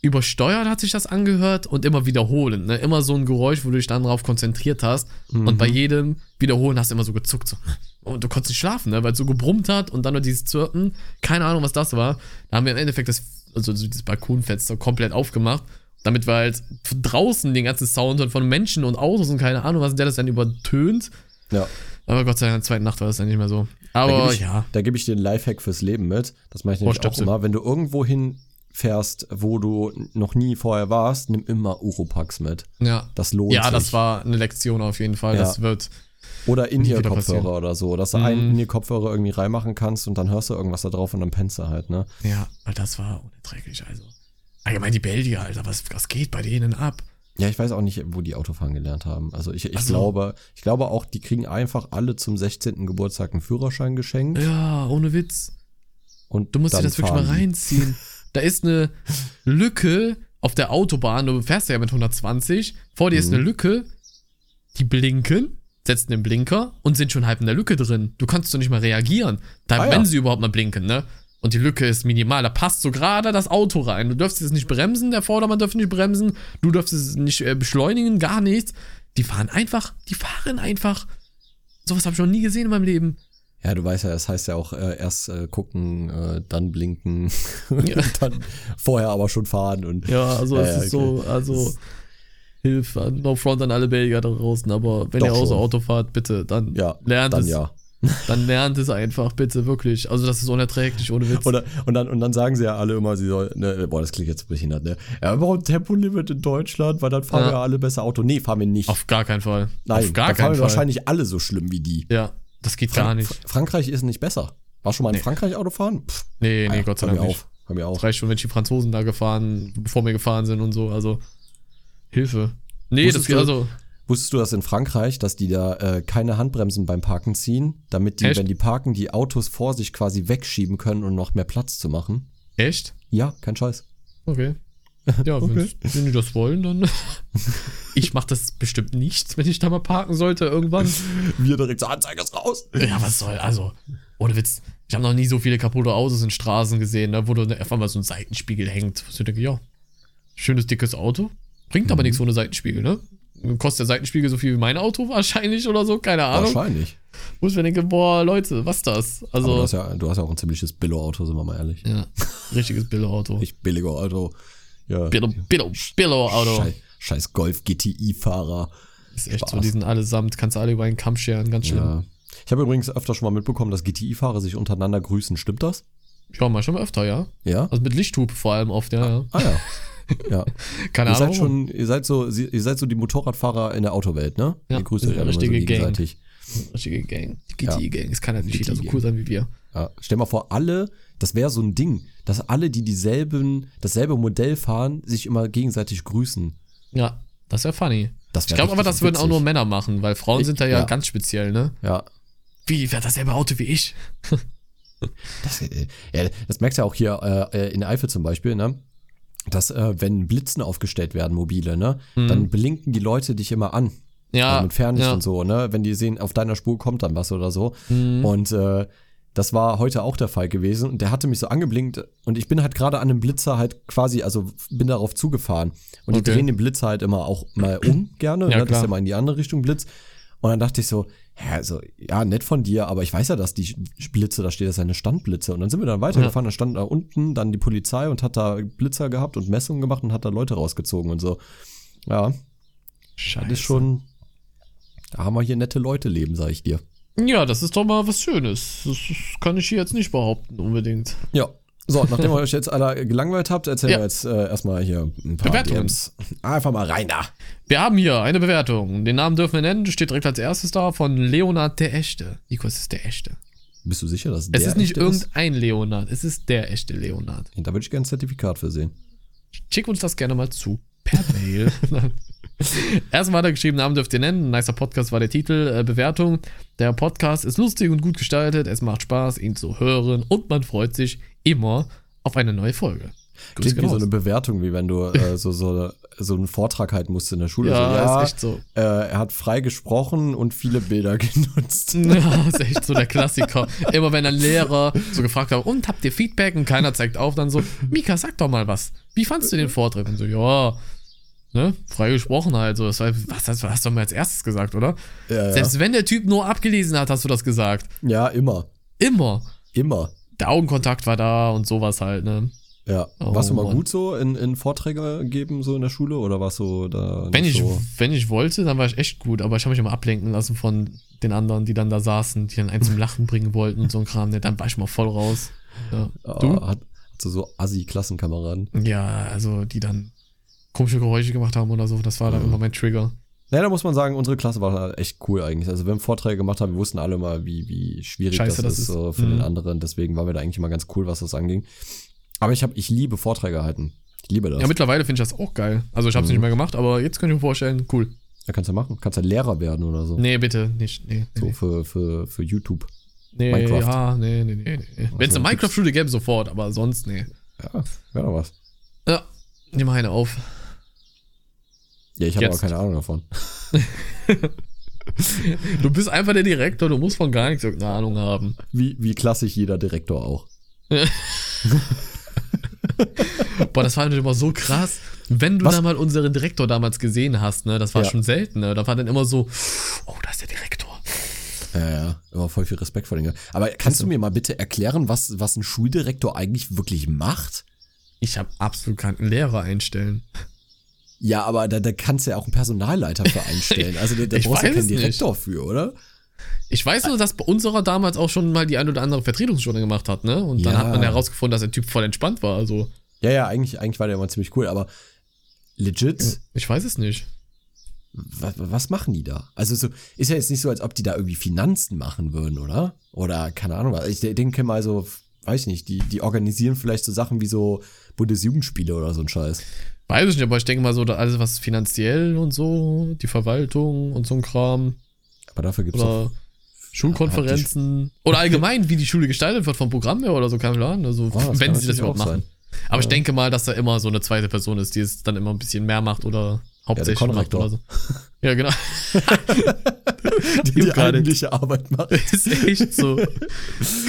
übersteuert hat sich das angehört und immer wiederholend. Ne? Immer so ein Geräusch, wo du dich dann drauf konzentriert hast. Und Mhm. bei jedem Wiederholen hast du immer so gezuckt. So. Und du konntest nicht schlafen, ne? weil es so gebrummt hat und dann nur dieses Zirpen. Keine Ahnung, was das war. Da haben wir im Endeffekt das, also so dieses Balkonfenster komplett aufgemacht. Damit wir halt draußen den ganzen Sound hören von Menschen und Autos und keine Ahnung, was der das dann übertönt. Ja. Aber Gott sei Dank, in der zweiten Nacht war das dann nicht mehr so. Da Aber gebe ich, ja. da gebe ich dir einen Lifehack fürs Leben mit. Das mache ich nämlich auch Ohrstöpsel. immer. Wenn du irgendwo hinfährst, wo du noch nie vorher warst, nimm immer Uropax mit. Ja. Das lohnt Ja, sich. das war eine Lektion auf jeden Fall. Ja. Das wird. Oder in ihr Kopfhörer oder so. Dass du Mhm. einen in ihr Kopfhörer irgendwie reinmachen kannst und dann hörst du irgendwas da drauf und dann pennst du halt, ne? Ja, weil das war unerträglich. Also. Allgemein die Belgier, Alter, was, was geht bei denen ab? Ja, ich weiß auch nicht, wo die Autofahren gelernt haben. Also ich, ich so. glaube, ich glaube auch, die kriegen einfach alle zum 16. Geburtstag einen Führerschein geschenkt. Ja, ohne Witz. Und Du musst dir das wirklich mal reinziehen. Da ist eine Lücke auf der Autobahn. Du fährst ja mit 120. Vor dir ist Mhm. eine Lücke. Die blinken, setzen den Blinker und sind schon halb in der Lücke drin. Du kannst doch nicht mal reagieren. Da, Ah, ja. wenn sie überhaupt mal blinken, ne? Und die Lücke ist minimal. Da passt so gerade das Auto rein. Du dürfst es nicht bremsen. Der Vordermann darf nicht bremsen. Du darfst es nicht äh, beschleunigen. Gar nichts. Die fahren einfach. Die fahren einfach. Sowas habe ich noch nie gesehen in meinem Leben. Ja, du weißt ja, das heißt ja auch äh, erst äh, gucken, äh, dann blinken, Ja. dann vorher aber schon fahren und Ja, also es ist okay. so, also Das- Hilf, no front an alle Belgier da draußen, aber wenn Doch ihr außer schon. Auto fahrt, bitte, dann ja, lernt dann es. ja. Dann lernt es einfach, bitte, wirklich. Also das ist unerträglich, ohne Witz. Oder, und, dann, und dann sagen sie ja alle immer, sie sollen, ne, boah, das klingt jetzt behindert, ne? Ja, brauchen Tempolimit in Deutschland, weil dann fahren Ja. wir alle besser Auto. Nee, fahren wir nicht. Auf gar keinen Fall. Nein, Auf gar da fahren keinen wir Fall. wahrscheinlich alle so schlimm wie die. Ja, das geht gar nicht. Fra- Frankreich ist nicht besser. War schon mal in Frankreich Auto fahren? Pff, Nee, nee, ja, Gott sei Dank nicht. auf. Hör mir auf. Das reicht schon, wenn die Franzosen da gefahren, bevor wir gefahren sind und so, also Hilfe. Nee, das Wusstest geht du- also. Wusstest du das in Frankreich, dass die da äh, keine Handbremsen beim Parken ziehen, damit die, Echt? wenn die parken, die Autos vor sich quasi wegschieben können, um noch mehr Platz zu machen? Echt? Ja, kein Scheiß. Okay. Ja, Okay. wenn die das wollen, dann. ich mach das bestimmt nicht, wenn ich da mal parken sollte irgendwann. Wir direkt so, Anzeige raus. Ja, was soll, also, ohne Witz. Ich habe noch nie so viele kaputte Autos in Straßen gesehen, ne, wo du einfach mal so ein Seitenspiegel hängt. Was ich denke, ja, schönes dickes Auto. Bringt Mhm. aber nichts ohne Seitenspiegel, ne? Kostet der Seitenspiegel so viel wie mein Auto wahrscheinlich oder so, keine Ahnung. Wahrscheinlich. Wo ich mir denke, boah, Leute, was das? Aber du Also, hast, ja, du hast ja auch ein ziemliches Billo-Auto, sind wir mal ehrlich. ja, richtiges Billo-Auto. Nicht billiger Auto. Ja. Billo, Billo, Billo-Auto. Scheiß, scheiß Golf GTI-Fahrer. Ist echt so, Spaß. die sind allesamt, kannst du alle über einen Kamm scheren, ganz schlimm. Ja, Ja. Ich habe übrigens öfter schon mal mitbekommen, dass GTI-Fahrer sich untereinander grüßen. Stimmt das? mal schon mal öfter, ja. Ja? Also mit Lichthupe vor allem oft, ja, ja. Ah ja. ja. Keine ihr Ahnung. seid schon, ihr seid so, ihr seid so die Motorradfahrer in der Autowelt, ne? Ja, ihr grüßt euch alle so richtige Gang. Richtige Gang. Die. GTI-Gang. Es kann halt nicht jeder so cool sein wie wir. Ja. Stell mal vor, alle, das wäre so ein Ding, dass alle, die dieselben, dasselbe Modell fahren, sich immer gegenseitig grüßen. Ja, das wäre funny. Das wär Ich glaube aber, das würden auch witzig. nur Männer machen, weil Frauen Ich- sind da ja, ja. ganz speziell, ne? Ja, Wie, wer hat dasselbe Auto wie ich? Das, äh, ja, das merkst du ja auch hier äh, in der Eifel zum Beispiel, ne? Dass, äh, wenn Blitzen aufgestellt werden, mobile, ne, Mhm. dann blinken die Leute dich immer an. Ja, Also mit Fernlicht ja. und so, ne? Wenn die sehen, auf deiner Spur kommt dann was oder so. Mhm. Und äh, das war heute auch der Fall gewesen. Und der hatte mich so angeblinkt und ich bin halt gerade an einem Blitzer halt quasi, also bin darauf zugefahren. Und die Okay. drehen den Blitzer halt immer auch mal um gerne, Ja, ne? dass der mal in die andere Richtung blitzt. Und dann dachte ich so, ja, also, ja, nett von dir, aber ich weiß ja, dass die Blitze, da steht das seine Standblitze. Und dann sind wir dann weitergefahren, da stand da unten dann die Polizei und hat da Blitzer gehabt und Messungen gemacht und hat da Leute rausgezogen und so. Ja, Scheiße. das ist schon, da haben wir hier nette Leute leben, sag ich dir. Ja, das ist doch mal was Schönes. Das, kann ich hier jetzt nicht behaupten, unbedingt. Ja. So, nachdem ihr euch jetzt alle gelangweilt habt, erzählen Ja. wir jetzt äh, erstmal hier ein paar Bewertungen. DMs. Einfach mal rein da. Wir haben hier eine Bewertung. Den Namen dürfen wir nennen. Steht direkt als erstes da von Leonard der Echte. Nico, es ist der Echte. Bist du sicher, dass Es der ist nicht echte irgendein Leonard. Es ist der echte Leonard. Da würde ich gerne ein Zertifikat für sehen. Schick uns das gerne mal zu. Per Mail. Erstmal hat er geschrieben, Namen dürft ihr nennen. Nicer Podcast war der Titel. Äh, Bewertung. Der Podcast ist lustig und gut gestaltet. Es macht Spaß, ihn zu hören. Und man freut sich immer auf eine neue Folge. Grüße Klingt wie so eine Bewertung, wie wenn du äh, so, so, so einen Vortrag halten musst in der Schule. Ja, so, ist echt so. Äh, er hat frei gesprochen und viele Bilder genutzt. Ja, ist echt so der Klassiker. Immer wenn ein Lehrer so gefragt hat, und habt ihr Feedback? Und keiner zeigt auf, dann so, Mika, sag doch mal was. Wie fandst du den Vortrag? Und so, ja, ne, frei gesprochen halt. So, das war, was, das hast du mal als erstes gesagt, oder? Ja, ja. Selbst wenn der Typ nur abgelesen hat, hast du das gesagt. ja, immer. Immer. Immer. Der Augenkontakt war da und sowas halt, ne? Ja. Oh, warst du mal Mann. gut so in, in Vorträge geben, so in der Schule? Oder warst du da Wenn ich, so? wenn ich wollte, dann war ich echt gut, aber ich habe mich immer ablenken lassen von den anderen, die dann da saßen, die dann einen zum Lachen bringen wollten und so ein Kram. Ne, dann war ich mal voll raus. Ja. Du? Ah, hat, hast du so Assi-Klassenkameraden? Ja, also die dann komische Geräusche gemacht haben oder so, das war dann Mhm. immer mein Trigger. Ja, da muss man sagen, unsere Klasse war echt cool eigentlich. Also wir haben Vorträge gemacht haben, wir wussten alle mal, wie, wie schwierig Scheiße, das, das ist, ist. so für Mhm. den anderen. Deswegen waren wir da eigentlich immer ganz cool, was das anging. Aber ich habe, ich liebe Vorträge halten. Ich liebe das. Ja, mittlerweile finde ich das auch geil. Also ich habe es Mhm. nicht mehr gemacht, aber jetzt könnte ich mir vorstellen, cool. ja, kannst du machen. Kannst ja Lehrer werden oder so. Nee, bitte, nicht. Nee, So nee. für, für, für YouTube. nee Minecraft. ja, nee, nee, nee. nee. Wenn es Also eine Minecraft-Schule gäbe, sofort, aber sonst, nee. Ja, wäre doch was. Ja, nimm mal eine auf. Ja, ich habe aber keine Ahnung davon. Du bist einfach der Direktor, du musst von gar nichts irgendeine Ahnung haben. Wie, wie klassisch jeder Direktor auch. Boah, das war natürlich immer so krass. Wenn du Was? da mal unseren Direktor damals gesehen hast, ne, das war Ja. schon selten, ne? Da war dann immer so, oh, da ist der Direktor. Ja, ja, immer voll viel Respekt vor den. Aber kannst du mir mal bitte erklären, was, was ein Schuldirektor eigentlich wirklich macht? Ich habe absolut keinen Lehrer einstellen. Ja, aber da, da kannst du ja auch einen Personalleiter für einstellen. Also da, da brauchst du ja keinen Direktor für, oder? Ich weiß nur, dass bei unserer damals auch schon mal die ein oder andere Vertretungsstunde gemacht hat, ne? Und dann Ja. hat man herausgefunden, dass der Typ voll entspannt war. Also, Ja, ja, eigentlich, eigentlich war der immer ziemlich cool, aber legit, ich weiß es nicht. was, was machen die da? Also so, ist ja jetzt nicht so, als ob die da irgendwie Finanzen machen würden, oder? Oder keine Ahnung, was. ich de- denke mal so, weiß ich nicht, die, die organisieren vielleicht so Sachen wie so Bundesjugendspiele oder so ein Scheiß. Weiß ich nicht, aber ich denke mal so, da alles was finanziell und so, die Verwaltung und so ein Kram. Aber dafür gibt's doch. Oder Schulkonferenzen. Oder allgemein, wie die Schule gestaltet wird vom Programm her oder so, kein Plan. Also, Oh, wenn sie das überhaupt auch machen. Aber ich denke mal, dass da immer so eine zweite Person ist, die es dann immer ein bisschen mehr macht oder hauptsächlich macht Konrektor. oder so. Ja, genau. die, die eigentliche Arbeit macht. ist echt so.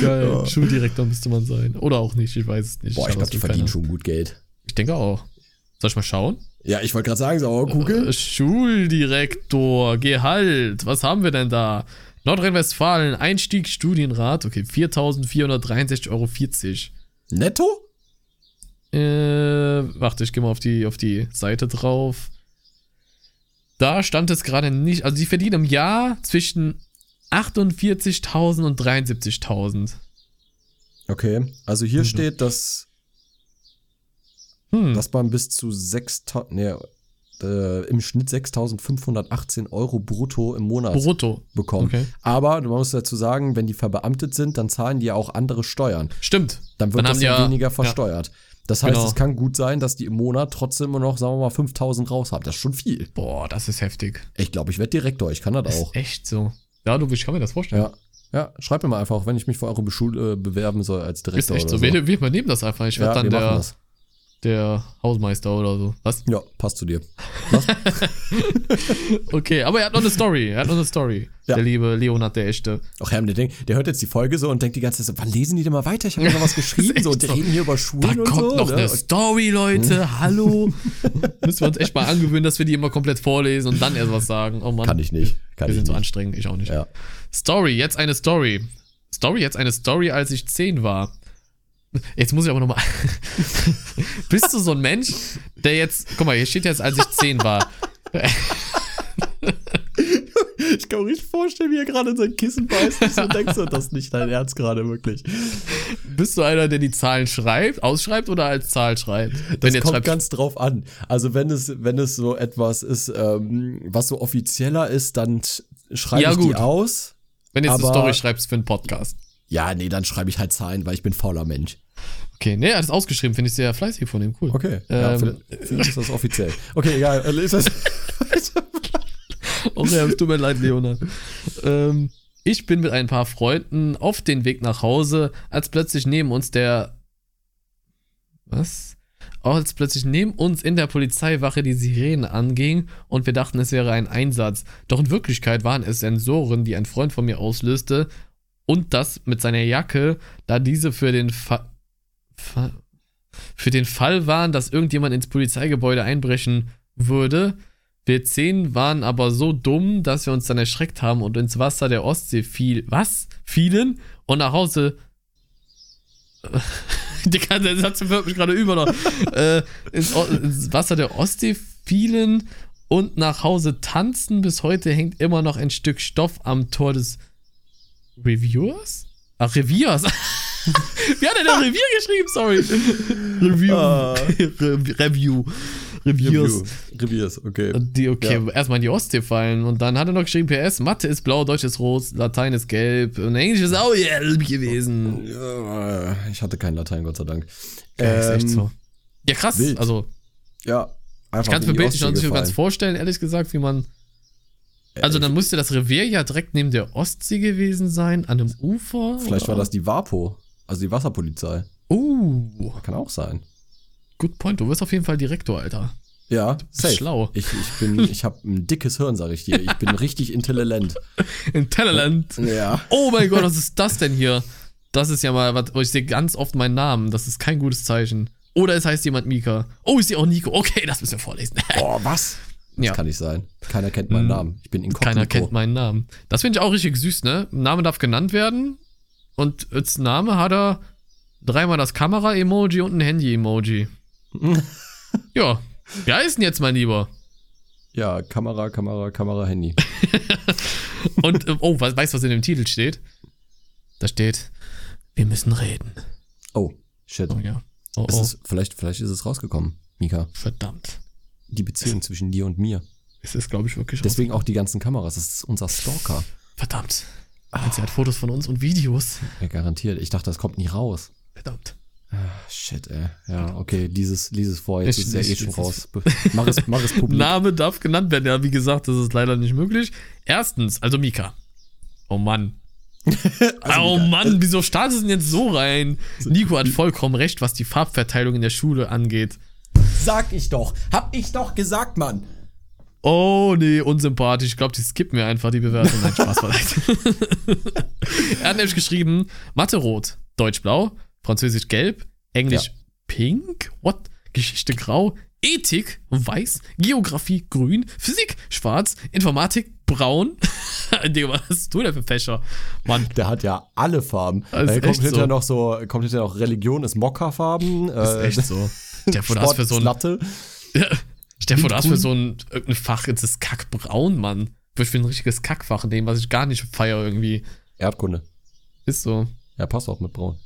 Geil. Ja. Schuldirektor müsste man sein. Oder auch nicht, ich weiß es nicht. Boah, ich glaube, die verdienen keine- schon gut Geld. Ich denke auch. Soll ich mal schauen? Ja, ich wollte gerade sagen, so, Google. Äh, Schuldirektor, Gehalt, was haben wir denn da? Nordrhein-Westfalen, Einstiegsstudienrat, okay, 4.463,40 Euro. Netto? Äh, warte, ich gehe mal auf die, auf die Seite drauf. Da stand es gerade nicht, also sie verdienen im Jahr zwischen 48.000 und 73.000. Okay, also hier Mhm. steht, dass, Hm. dass man bis zu 6.000, nee, äh, im Schnitt 6.518 Euro brutto im Monat Brutto. bekommen. Okay. Aber man muss dazu sagen, wenn die verbeamtet sind, dann zahlen die ja auch andere Steuern. Stimmt. Dann wird Dann das ja, ja- weniger ja. versteuert. Das heißt, Genau. es kann gut sein, dass die im Monat trotzdem immer noch, sagen wir mal, 5.000 raus haben. Das ist schon viel. Boah, das ist heftig. Ich glaube, ich werde Direktor. Ich kann das Das auch. ist echt so. Ja, du, ich kann mir das vorstellen. Ja. Ja, schreibt mir mal einfach, wenn ich mich für eure Beschule äh, bewerben soll als Ist Direktor echt oder so. Wir, wir übernehmen das einfach. Ich Ja, werde wir dann der, das. Der Hausmeister oder so. Was? Ja, passt zu dir. Okay, aber er hat noch eine Story. Er hat noch eine Story. Ja. Der liebe Leonard, der Echte. Ach, Herr, der, denkt, der hört jetzt die Folge so und denkt die ganze Zeit so, wann lesen die denn mal weiter? Ich habe ja noch was geschrieben. so, und die so. reden hier über Da Schulen und kommt so. noch ne? eine Story, Leute. Hm. Hallo. Müssen wir uns echt mal angewöhnen, dass wir die immer komplett vorlesen und dann erst was sagen. Oh Mann. Kann ich nicht. Kann Wir sind so nicht. anstrengend. Ich auch nicht. Ja. Story, jetzt eine Story. Story, jetzt eine Story, als ich 10 war. Jetzt muss ich aber nochmal. Bist du so ein Mensch, der jetzt. Guck mal, hier steht jetzt, als ich 10 war. Ich kann mir richtig vorstellen, wie er gerade in sein Kissen beißt und so denkst du, das ist nicht dein Ernst gerade wirklich. Bist du einer, der die Zahlen schreibt, ausschreibt oder als Zahl schreibt? Das jetzt kommt schreibst- ganz drauf an. Also wenn es, wenn es so etwas ist, ähm, was so offizieller ist, dann schreibe Ja, ich gut. die aus. wenn du jetzt eine aber- Story schreibst für einen Podcast. Ja, nee, dann schreibe ich halt Zahlen, weil ich bin fauler Mensch. Okay, nee, er hat es ausgeschrieben, finde ich sehr fleißig von ihm. Cool. Okay, ja, Ähm, vielleicht, vielleicht ist das offiziell. Okay, egal. äh, Ist das, Oh ja, es tut mir leid, Leonard. Ähm, ich bin mit ein paar Freunden auf den Weg nach Hause, als plötzlich neben uns der. Was? Als plötzlich neben uns in der Polizeiwache die Sirene anging und wir dachten, es wäre ein Einsatz. Doch in Wirklichkeit waren es Sensoren, die ein Freund von mir auslöste und das mit seiner Jacke, da diese für den Fa für den Fall waren, dass irgendjemand ins Polizeigebäude einbrechen würde. Wir zehn waren aber so dumm, dass wir uns dann erschreckt haben und ins Wasser der Ostsee fiel. Was? Fielen? Und nach Hause. Digga, der Satz verwirrt mich gerade über noch. äh, ins, ins Wasser der Ostsee fielen und nach Hause tanzen. Bis heute hängt immer noch ein Stück Stoff am Tor des Reviewers? Ach, Reviers. Wie hat er denn Revier geschrieben? Sorry. Review. Ah. Re Review. Reviews. Reviers, okay. Die, okay, erstmal in die Ostsee fallen. Und dann hat er noch geschrieben: PS, Mathe ist blau, Deutsch ist rot, Latein ist gelb und Englisch ist auch gelb gewesen. Ja, Ich hatte kein Latein, Gott sei Dank. Ja, ist echt Ähm, so. Ja, krass. wild. Also, Ja, einfach ich kann es mir die bildlich noch Ostsee nicht so ganz vorstellen, ehrlich gesagt, wie man. Also, Äh, dann müsste das Revier ja direkt neben der Ostsee gewesen sein, an einem Ufer. Vielleicht war oder? das die WAPO, also die Wasserpolizei. Uh, Kann auch sein. good point. Du wirst auf jeden Fall Direktor, Alter. Ja, bist safe. schlau. Ich, ich bin, ich habe ein dickes Hirn, sag ich dir. Ich bin richtig intelligent. In Tellerland. Ja. Oh mein Gott, was ist das denn hier? Das ist ja mal, was, ich sehe ganz oft meinen Namen. Das ist kein gutes Zeichen. Oder es heißt jemand Mika. Oh, ich sehe auch Nico. Okay, das müssen wir vorlesen. Boah, was? Das Ja. kann nicht sein. Keiner kennt meinen Mm. Namen. Ich bin inkognito. Keiner kennt meinen Namen. Das finde ich auch richtig süß, ne? Name darf genannt werden. Und als Name hat er dreimal das Kamera-Emoji und ein Handy-Emoji. ja. Wie heißt denn jetzt, mein Lieber? Ja, Kamera, Kamera, Kamera, Handy. Und, äh, oh, was, weißt du, was in dem Titel steht? Da steht, wir müssen reden. Oh, shit. Oh ja. Oh, oh. ist, vielleicht, vielleicht ist es rausgekommen, Mika. Verdammt. Die Beziehung zwischen dir und mir. Es ist, glaube ich, wirklich Deswegen auch die ganzen Kameras. Das ist unser Stalker. Verdammt. Und sie hat Fotos von uns und Videos. Ja, garantiert. Ich dachte, das kommt nie raus. Verdammt. Ah, Shit, ey. Ja, okay, dieses, dieses vor, jetzt Ich- ist ja eh schon es raus. Mach es, mach es publik. Name darf genannt werden. Ja, wie gesagt, das ist leider nicht möglich. Erstens, also Mika. Oh Mann. Also, oh Mika, Mann, wieso startest du denn jetzt so rein? Nico hat vollkommen recht, was die Farbverteilung in der Schule angeht. Sag ich doch. Hab ich doch gesagt, Mann. Oh nee, unsympathisch. Ich glaube, die skippen mir einfach die Bewertung. Nein, Spaß vielleicht. er hat nämlich geschrieben: Mathe rot, Deutsch blau, Französisch gelb, Englisch Ja. pink, what? Geschichte grau, Ethik weiß, Geografie grün, Physik schwarz, Informatik braun. Digga, was hast du denn für Fächer? Mann, Der hat ja alle Farben. Das äh, kommt hinterher so. noch so, kommt hinterher noch Religion ist Mokkafarben. das ist echt so. Der vor, du hast für so ein, Latte. Stell dir vor, du hast für so ein irgendein Fach jetzt das Kackbraun, Mann. Würde ich für ein richtiges Kackfach nehmen, was ich gar nicht feier irgendwie. Erdkunde. Ist so. Ja, passt auch mit Braun.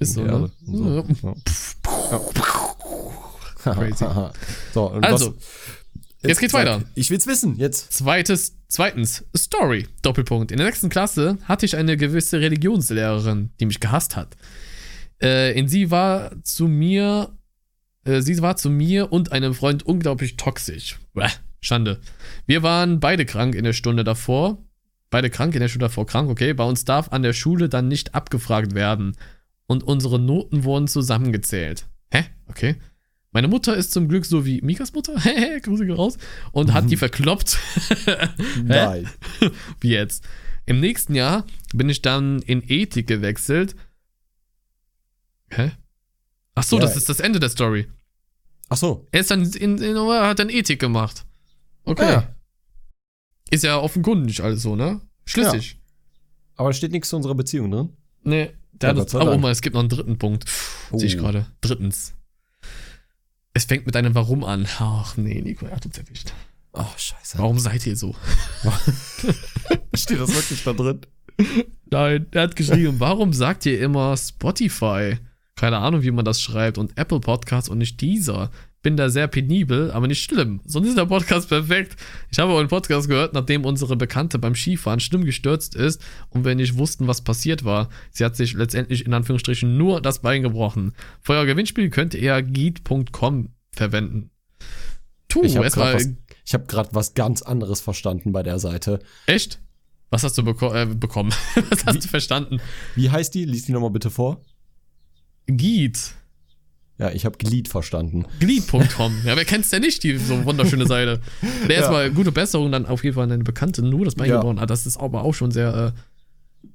Ist so, ne? so. Ja. Crazy. so, und Also, jetzt geht's sag, weiter. Ich will's wissen, jetzt. Zweites, zweitens, Story, Doppelpunkt. In der sechsten Klasse hatte ich eine gewisse Religionslehrerin, die mich gehasst hat. Äh, in sie war zu mir, äh, sie war zu mir und einem Freund unglaublich toxisch. Bäh, Schande. Wir waren beide krank in der Stunde davor. Beide krank in der Stunde davor, krank, okay. Bei uns darf an der Schule dann nicht abgefragt werden. Und unsere Noten wurden zusammengezählt. Hä? Okay. Meine Mutter ist zum Glück so wie Mikas Mutter, Grüße raus, und hat die verkloppt. Nein. wie jetzt. Im nächsten Jahr bin ich dann in Ethik gewechselt. Hä? Ach so, Ja. das ist das Ende der Story. Ach so. Er ist dann in, in, hat dann Ethik gemacht. Okay. Ja. Ist ja offenkundig alles so, ne? Schlüssig. Aber da steht nichts zu unserer Beziehung drin. Nee, der Ja, hat aber oh mal, es gibt noch einen dritten Punkt. Sehe ich Oh. gerade. Drittens. Es fängt mit einem Warum an. Ach nee, Nico, er hat uns erwischt. Oh, scheiße. Warum seid ihr so? Steht das wirklich da drin? Nein, er hat geschrieben, warum sagt ihr immer Spotify? Keine Ahnung, wie man das schreibt. Und Apple Podcasts und nicht dieser. Bin da sehr penibel, aber nicht schlimm. Sonst ist der Podcast perfekt. Ich habe euren Podcast gehört, nachdem unsere Bekannte beim Skifahren schlimm gestürzt ist und wir nicht wussten, was passiert war. Sie hat sich letztendlich in Anführungsstrichen nur das Bein gebrochen. Für euer Gewinnspiel könnt ihr geet.com verwenden. Tu, Ich habe gerade was, ich hab was ganz anderes verstanden bei der Seite. echt? Was hast du beko äh, bekommen? was hast Wie- du verstanden? Wie heißt die? Lies die nochmal bitte vor. Geet. Ja, ich habe Glied verstanden. Glied.com. Ja, wer kennt's denn nicht, die so wunderschöne Seite? Der Ja. erstmal gute Besserung, dann auf jeden Fall an deine Bekannte nur das Bein Ja. gebrochen. Ah, das ist aber auch schon sehr äh,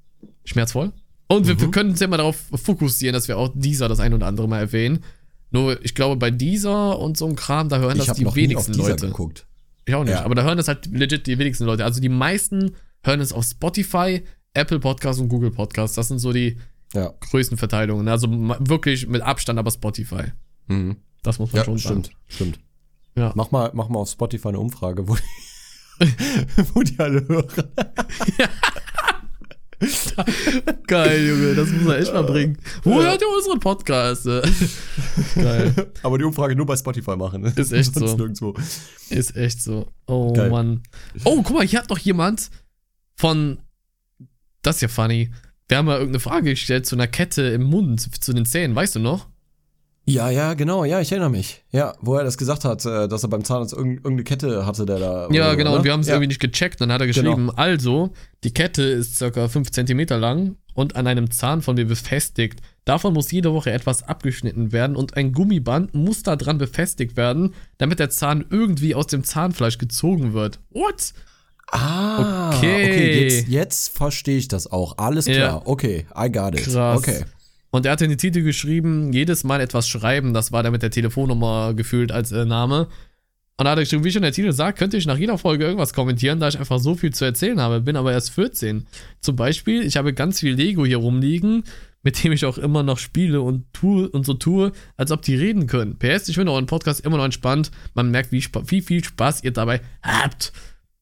schmerzvoll. Und wir, wir Mhm. können uns ja mal darauf fokussieren, dass wir auch dieser das ein oder andere mal erwähnen. Nur, ich glaube, bei dieser und so einem Kram, da hören Ich das die wenigsten Leute. geguckt. Ich auch nicht. Ja. Aber da hören das halt legit die wenigsten Leute. Also die meisten hören es auf Spotify, Apple Podcasts und Google Podcasts. Das sind so die Ja. Größenverteilungen. Also ma- wirklich mit Abstand, aber Spotify. Mhm. Das muss man Ja, schon sagen. stimmt. Stimmt. Ja. Mach mal, mach mal auf Spotify eine Umfrage, wo die, wo die alle hören. Geil, Junge, das muss man echt mal bringen. Wo hört ihr unsere Podcasts? Geil. Aber die Umfrage nur bei Spotify machen. ne? Ist echt Sonst so. nirgendwo. Ist echt so. Oh Geil. Mann. Oh, guck mal, hier hat noch jemand von. Das ist ja funny. Wir haben mal irgendeine Frage gestellt zu einer Kette im Mund, zu den Zähnen, weißt du noch? Ja, ja, genau, ja, ich erinnere mich. Ja, wo er das gesagt hat, äh, dass er beim Zahnarzt irg irgendeine Kette hatte, der da. Ja, oder, genau. oder? Und wir haben es ja. irgendwie nicht gecheckt. Dann hat er geschrieben, also, die Kette ist circa 5 cm lang und an einem Zahn von mir befestigt. Davon muss jede Woche etwas abgeschnitten werden und ein Gummiband muss da dran befestigt werden, damit der Zahn irgendwie aus dem Zahnfleisch gezogen wird. What? Ah, Okay. okay. jetzt, jetzt verstehe ich das auch. Alles klar. Ja. Okay, I got it. Krass. Okay. Und er hat in den Titel geschrieben, jedes Mal etwas schreiben, das war damit der Telefonnummer gefühlt als äh, Name. Und da hat er geschrieben, wie schon der Titel sagt, könnte ich nach jeder Folge irgendwas kommentieren, da ich einfach so viel zu erzählen habe, bin aber erst 14. Zum Beispiel, ich habe ganz viel Lego hier rumliegen, mit dem ich auch immer noch spiele und tue und so tue, als ob die reden können. PS, ich finde euren Podcast immer noch entspannt. Man merkt, wie, wie viel Spaß ihr dabei habt.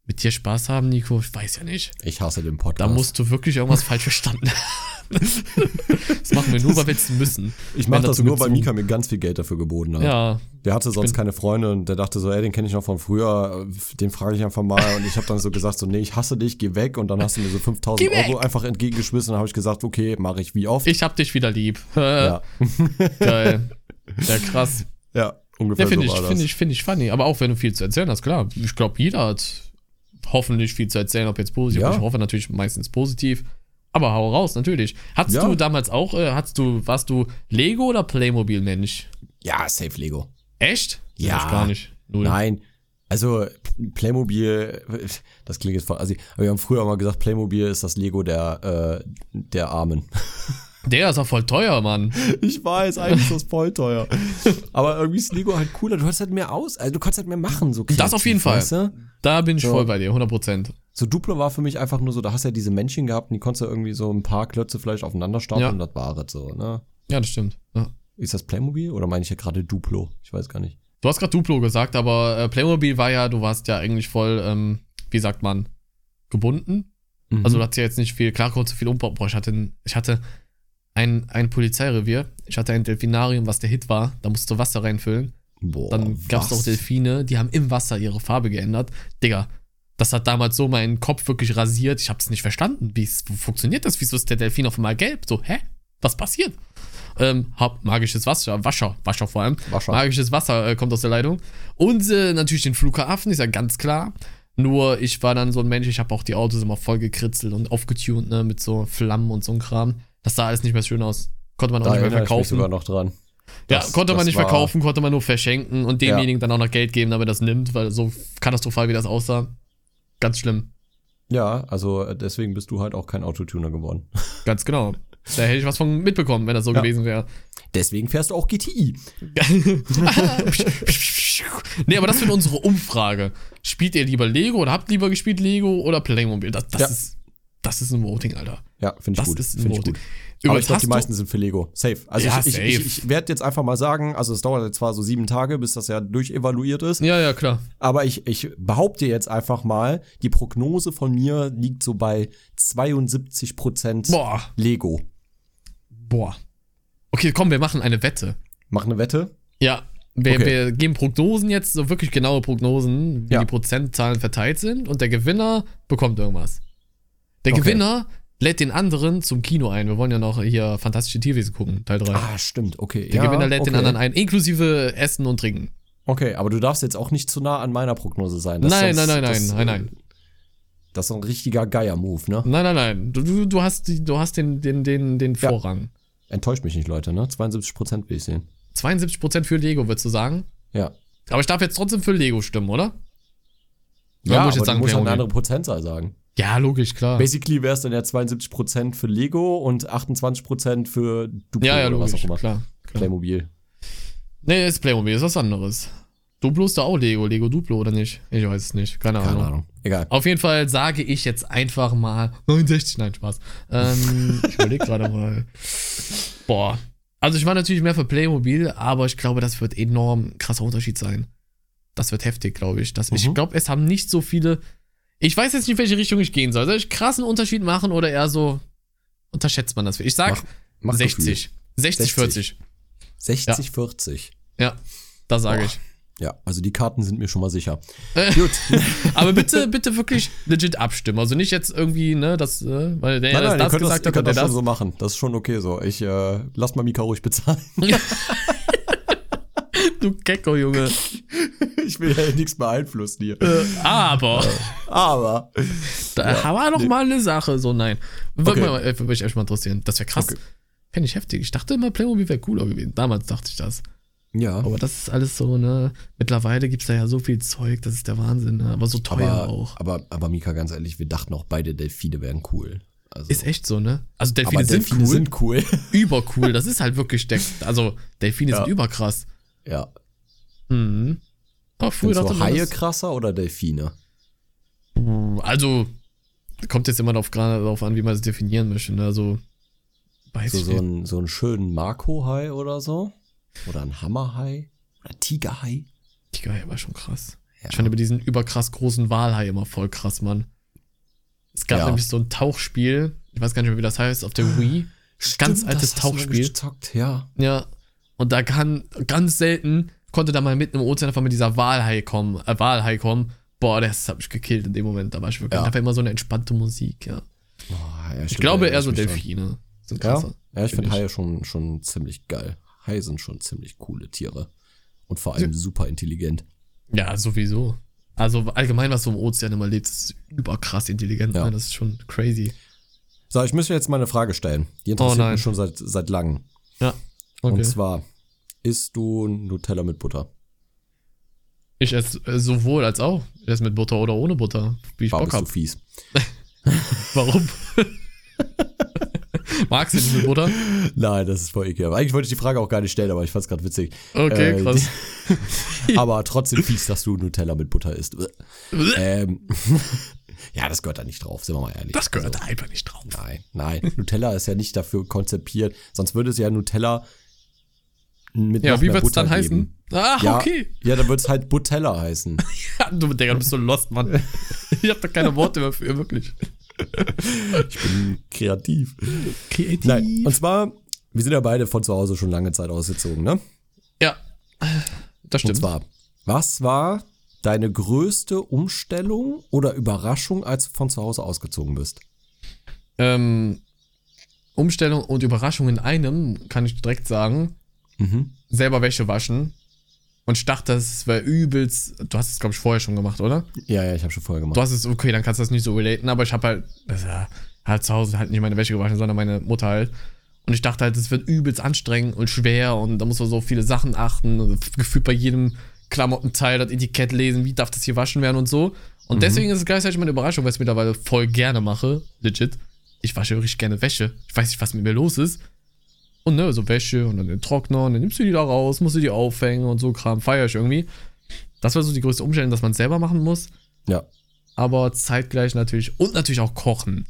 Mit dir Spaß haben, Nico? Ich weiß ja nicht. Ich hasse den Da Podcast. musst du wirklich irgendwas falsch verstanden haben. Das machen wir nur, weil wir es müssen. ich mache das nur, weil. Mika mir ganz viel Geld dafür geboten hat. Ja, Der hatte sonst keine Freunde und der dachte so, ey, den kenne ich noch von früher, den frage ich einfach mal. Und ich habe dann so gesagt, so, nee, ich hasse dich, geh weg. Und dann hast du mir so 5000 Geh weg. Euro einfach entgegengeschmissen. Und dann habe ich gesagt, okay, mache ich wie oft. ich hab dich wieder lieb. Äh, ja. Geil. Ja, krass. ja, ungefähr Ja, finde so ich, war finde das. ich, finde ich funny. Aber auch wenn du viel zu erzählen hast, klar. Ich glaube, jeder hat hoffentlich viel zu erzählen, ob jetzt positiv. Ja. Ich hoffe natürlich meistens positiv. Aber hau raus, natürlich. Hattest Ja. du damals auch, äh, hattest du, warst du Lego oder Playmobil-Mensch? Ja, safe Lego. Echt? Ja. Ich gar nicht. Null. Nein. Also Playmobil, das klingt jetzt voll aber wir haben früher mal gesagt, Playmobil ist das Lego der, äh, der Armen. Der ist auch voll teuer, Mann. Ich weiß, eigentlich ist das voll teuer. Aber irgendwie ist Lego halt cooler. Du hast halt mehr aus, also du kannst halt mehr machen. So Das auf jeden Fall. Weißt du? Da bin ich So. voll bei dir, 100%. So Duplo war für mich einfach nur so, da hast du ja diese Männchen gehabt und die konntest du irgendwie so ein paar Klötze vielleicht aufeinander stapeln Ja. und das war es so, ne? Ja, das stimmt. Ja. Ist das Playmobil oder meine ich ja gerade Duplo? Ich weiß gar nicht. Du hast gerade Duplo gesagt, aber äh, Playmobil war ja, du warst ja eigentlich voll, ähm, wie sagt man, gebunden. Mhm. Also du hattest ja jetzt nicht viel, klar konntest du viel umbauen. Boah, ich hatte, ich hatte ein, ein Polizeirevier, ich hatte ein Delfinarium, was der Hit war, da musst du Wasser reinfüllen. Boah, Dann gab es auch Delfine, die haben im Wasser ihre Farbe geändert. Digga, das hat damals so meinen Kopf wirklich rasiert. Ich hab's nicht verstanden. Wie funktioniert das? Wieso ist der Delfin auf einmal gelb? So, hä? Was passiert? Ähm, hab magisches Wasser, Wascher, Wascher vor allem. Wascher. Magisches Wasser äh, kommt aus der Leitung. Und äh, natürlich den Flughafen, ist ja ganz klar. Nur ich war dann so ein Mensch, ich habe auch die Autos immer voll gekritzelt und aufgetunt, ne, mit so Flammen und so ein Kram. Das sah alles nicht mehr schön aus. Konnte man auch Da nicht mehr erinnere ich verkaufen. sogar noch dran. Das- ja, konnte man nicht war- verkaufen, konnte man nur verschenken und demjenigen dann auch noch Geld geben, damit er das nimmt, weil so katastrophal wie das aussah. Ganz schlimm. Ja, also äh, deswegen bist du halt auch kein Autotuner geworden. Ganz genau. Da hätte ich was von mitbekommen, wenn das so Ja. gewesen wäre. Deswegen fährst du auch GTI. nee, aber das wird unsere Umfrage. Spielt ihr lieber Lego oder habt lieber gespielt Lego oder Playmobil? Das, das Ja. ist das ist ein Voting, Alter. Ja, finde ich gut. Finde ich gut. Aber ich glaube, die meisten sind für Lego. Safe. Also Ja, ich, ich, safe. ich, ich werde jetzt einfach mal sagen, also es dauert jetzt zwar so sieben Tage, bis das ja durchevaluiert ist, Ja, ja, klar. aber ich, ich behaupte jetzt einfach mal, die Prognose von mir liegt so bei 72 Prozent Lego. boah. Okay, komm, wir machen eine Wette. Mach eine Wette. Ja, wir, Okay. wir geben Prognosen jetzt, so wirklich genaue Prognosen, wie Ja. die Prozentzahlen verteilt sind und der Gewinner bekommt irgendwas. Der Okay. Gewinner lädt den anderen zum Kino ein. Wir wollen ja noch hier Fantastische Tierwesen gucken, Teil 3. Ah, stimmt, okay. der Gewinner lädt den okay. anderen ein, inklusive Essen und Trinken. Okay, aber du darfst jetzt auch nicht zu nah an meiner Prognose sein. Nein, sonst- nein, nein, das, nein, äh, nein, nein. Das ist so ein richtiger Geier-Move, ne? Nein, nein, nein. Du, du, du hast, du hast den, den, den, den Ja. Vorrang. Enttäuscht mich nicht, Leute, ne? 72 Prozent will ich sehen. 72% für Lego, würdest du sagen? Ja. Aber ich darf jetzt trotzdem für Lego stimmen, oder? Oder Ja, muss ich jetzt aber sagen du musst halt eine andere Prozentzahl sagen. Ja, logisch, klar. Basically wäre es dann ja 72% für Lego und 28% für Duplo Ja, ja, oder was logisch. auch immer. Klar, klar. Playmobil. Nee, ist Playmobil, ist was anderes. Duplo ist da auch Lego, Lego Duplo oder nicht? Ich weiß es nicht, keine, Keine Ahnung. Ahnung. Egal. Auf jeden Fall sage ich jetzt einfach mal 69, nein, Spaß. Ähm, ich überlege gerade mal. Boah. Also ich war natürlich mehr für Playmobil, aber ich glaube, das wird enorm krasser Unterschied sein. Das wird heftig, glaube ich. Das, Ich Mhm. glaube, es haben nicht so viele. Ich weiß jetzt nicht, welche Richtung ich gehen soll. Soll ich krassen Unterschied machen oder eher so unterschätzt man das? Ich sag Mach- mach 60. 60, 40. 60, 40. Ja, das sage ich. Ja, also die Karten sind mir schon mal sicher. Äh, Gut. Aber bitte, bitte wirklich legit abstimmen. Also nicht jetzt irgendwie, ne, das, äh, weil der Nein, das, nein, das das, gesagt ihr hat der das schon das. so machen. Das ist schon okay so. Ich äh, lass mal Mika ruhig bezahlen. Du Gecko, Junge. ich will ja nichts beeinflussen hier. Aber, Aber. da war doch nee. mal eine Sache. So, nein. Würde Okay. äh, würde mich echt mal interessieren. Das wäre krass. Okay. Fände ich heftig. Ich dachte immer, Playmobil wäre cooler gewesen. Damals dachte ich das. Ja. Aber das ist alles so, ne? Mittlerweile gibt's da ja so viel Zeug, das ist der Wahnsinn, ne? Aber so teuer aber, auch. Aber, aber Mika, ganz ehrlich, wir dachten auch beide Delfine wären cool. Also, Ist echt so, ne? Also Delfine, aber sind Delfine cool. sind cool. übercool. Das ist halt wirklich der, also Delfine Ja. sind überkrass. ja. Mhm. Aber früher du man Haie das- krasser oder Delfine? Also, kommt jetzt immer darauf, an, wie man es definieren möchte. Ne? Also, weiß So, ich so, einen, so einen schönen Marco-Hai oder so? Oder ein Hammerhai? Oder Tigerhai? Tiger war schon krass. Ja. Ich fand über diesen überkrass großen Walhai immer voll krass, Mann. Es gab Ja. nämlich so ein Tauchspiel, ich weiß gar nicht mehr, wie das heißt, auf der Wii. Ganz Stimmt, altes das hast du mal Tauchspiel. gezockt, ja. Ja. Und da kann ganz selten konnte da mal mitten im Ozean einfach mit dieser Walhai kommen, äh, Walhai kommen. Boah, das hat mich gekillt in dem Moment. Da war ich wirklich. Ja. War immer so eine entspannte Musik, ja. Oh, ja Ich glaube eher so Delfine. Sind krasser. Ja, ja ich Find finde. Haie schon, schon ziemlich geil. Haie sind schon ziemlich coole Tiere. Und vor allem super intelligent. Ja, sowieso. Also allgemein, was so im Ozean immer lebt, ist überkrass intelligent. Ja. Ne? Das ist schon crazy. So, ich müsste jetzt mal eine Frage stellen. Die Oh interessiert nein. mich schon seit, seit langem. Ja. Okay. Und zwar, isst du Nutella mit Butter? ich esse äh, sowohl als auch. Ich esse mit Butter oder ohne Butter, wie ich War Bock habe. fies? Warum? Magst du nicht mit Butter? Nein, das ist voll ekelhaft. Eigentlich wollte ich die Frage auch gar nicht stellen, aber ich fand's gerade witzig. Okay, Äh, krass. aber trotzdem fies, dass du Nutella mit Butter isst. ähm, ja, das gehört da nicht drauf, sind wir mal ehrlich. Das gehört Also, da einfach nicht drauf. nein, nein. Nutella ist ja nicht dafür konzipiert. Sonst würde es ja Nutella mit Ja, wie wird's Butter dann heißen? geben. Ah, Ja, okay. Ja, dann wird's halt Butella heißen. Ja, du, Digga, du bist so lost, Mann. Ich hab da keine Worte mehr für, wirklich. Ich bin kreativ. Kreativ. Nein, und zwar, wir sind ja beide von zu Hause schon lange Zeit ausgezogen, ne? Ja, das Und stimmt. zwar, was war deine größte Umstellung oder Überraschung, als du von zu Hause ausgezogen bist? Ähm, Umstellung und Überraschung in einem, kann ich direkt sagen. Mhm. Selber Wäsche waschen. Und ich dachte, das wäre übelst. Du hast es, glaube ich, vorher schon gemacht, oder? Ja, ja, ich habe schon vorher gemacht. Du hast es, okay, dann kannst du das nicht so relaten, aber ich habe halt, das, äh, halt zu Hause halt nicht meine Wäsche gewaschen, sondern meine Mutter halt. Und ich dachte halt, es wird übelst anstrengend und schwer und da muss man so viele Sachen achten. Und gefühlt bei jedem Klamottenteil das Etikett lesen, wie darf das hier waschen werden und so. Und deswegen ist es gleichzeitig meine Überraschung, weil ich es mittlerweile voll gerne mache. Legit. Ich wasche wirklich gerne Wäsche. Ich weiß nicht, was mit mir los ist. Und ne, so Wäsche und dann den Trockner und dann nimmst du die da raus, musst du die aufhängen und so Kram. Feier ich irgendwie. Das war so die größte Umstellung, dass man es selber machen muss. Ja. Aber zeitgleich natürlich. Und natürlich auch kochen.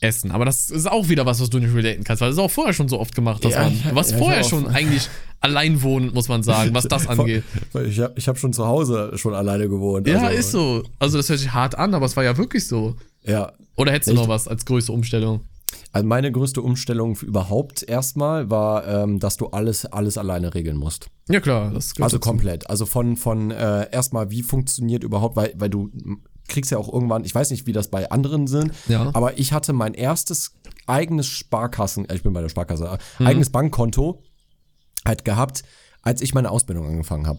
Essen. Aber das ist auch wieder was, was du nicht relaten kannst, weil du es auch vorher schon so oft gemacht hast. Ja, Mann. ja, du warst ja, vorher schon eigentlich alleinwohnend, muss man sagen, was das angeht. Ich habe ich hab schon zu Hause schon alleine gewohnt. Ja, also, ist so. Also das hört sich hart an, aber es war ja wirklich so. Ja. Oder hättest du Echt? noch was als größte Umstellung? Also meine größte Umstellung überhaupt erstmal war, ähm, dass du alles, alles alleine regeln musst. Ja klar, das Also dazu. komplett. Also von, von äh, erstmal, wie funktioniert überhaupt, weil, weil du kriegst ja auch irgendwann, ich weiß nicht, wie das bei anderen sind, Ja. aber ich hatte mein erstes eigenes Sparkassen, äh, ich bin bei der Sparkasse, Mhm. eigenes Bankkonto halt gehabt, als ich meine Ausbildung angefangen habe.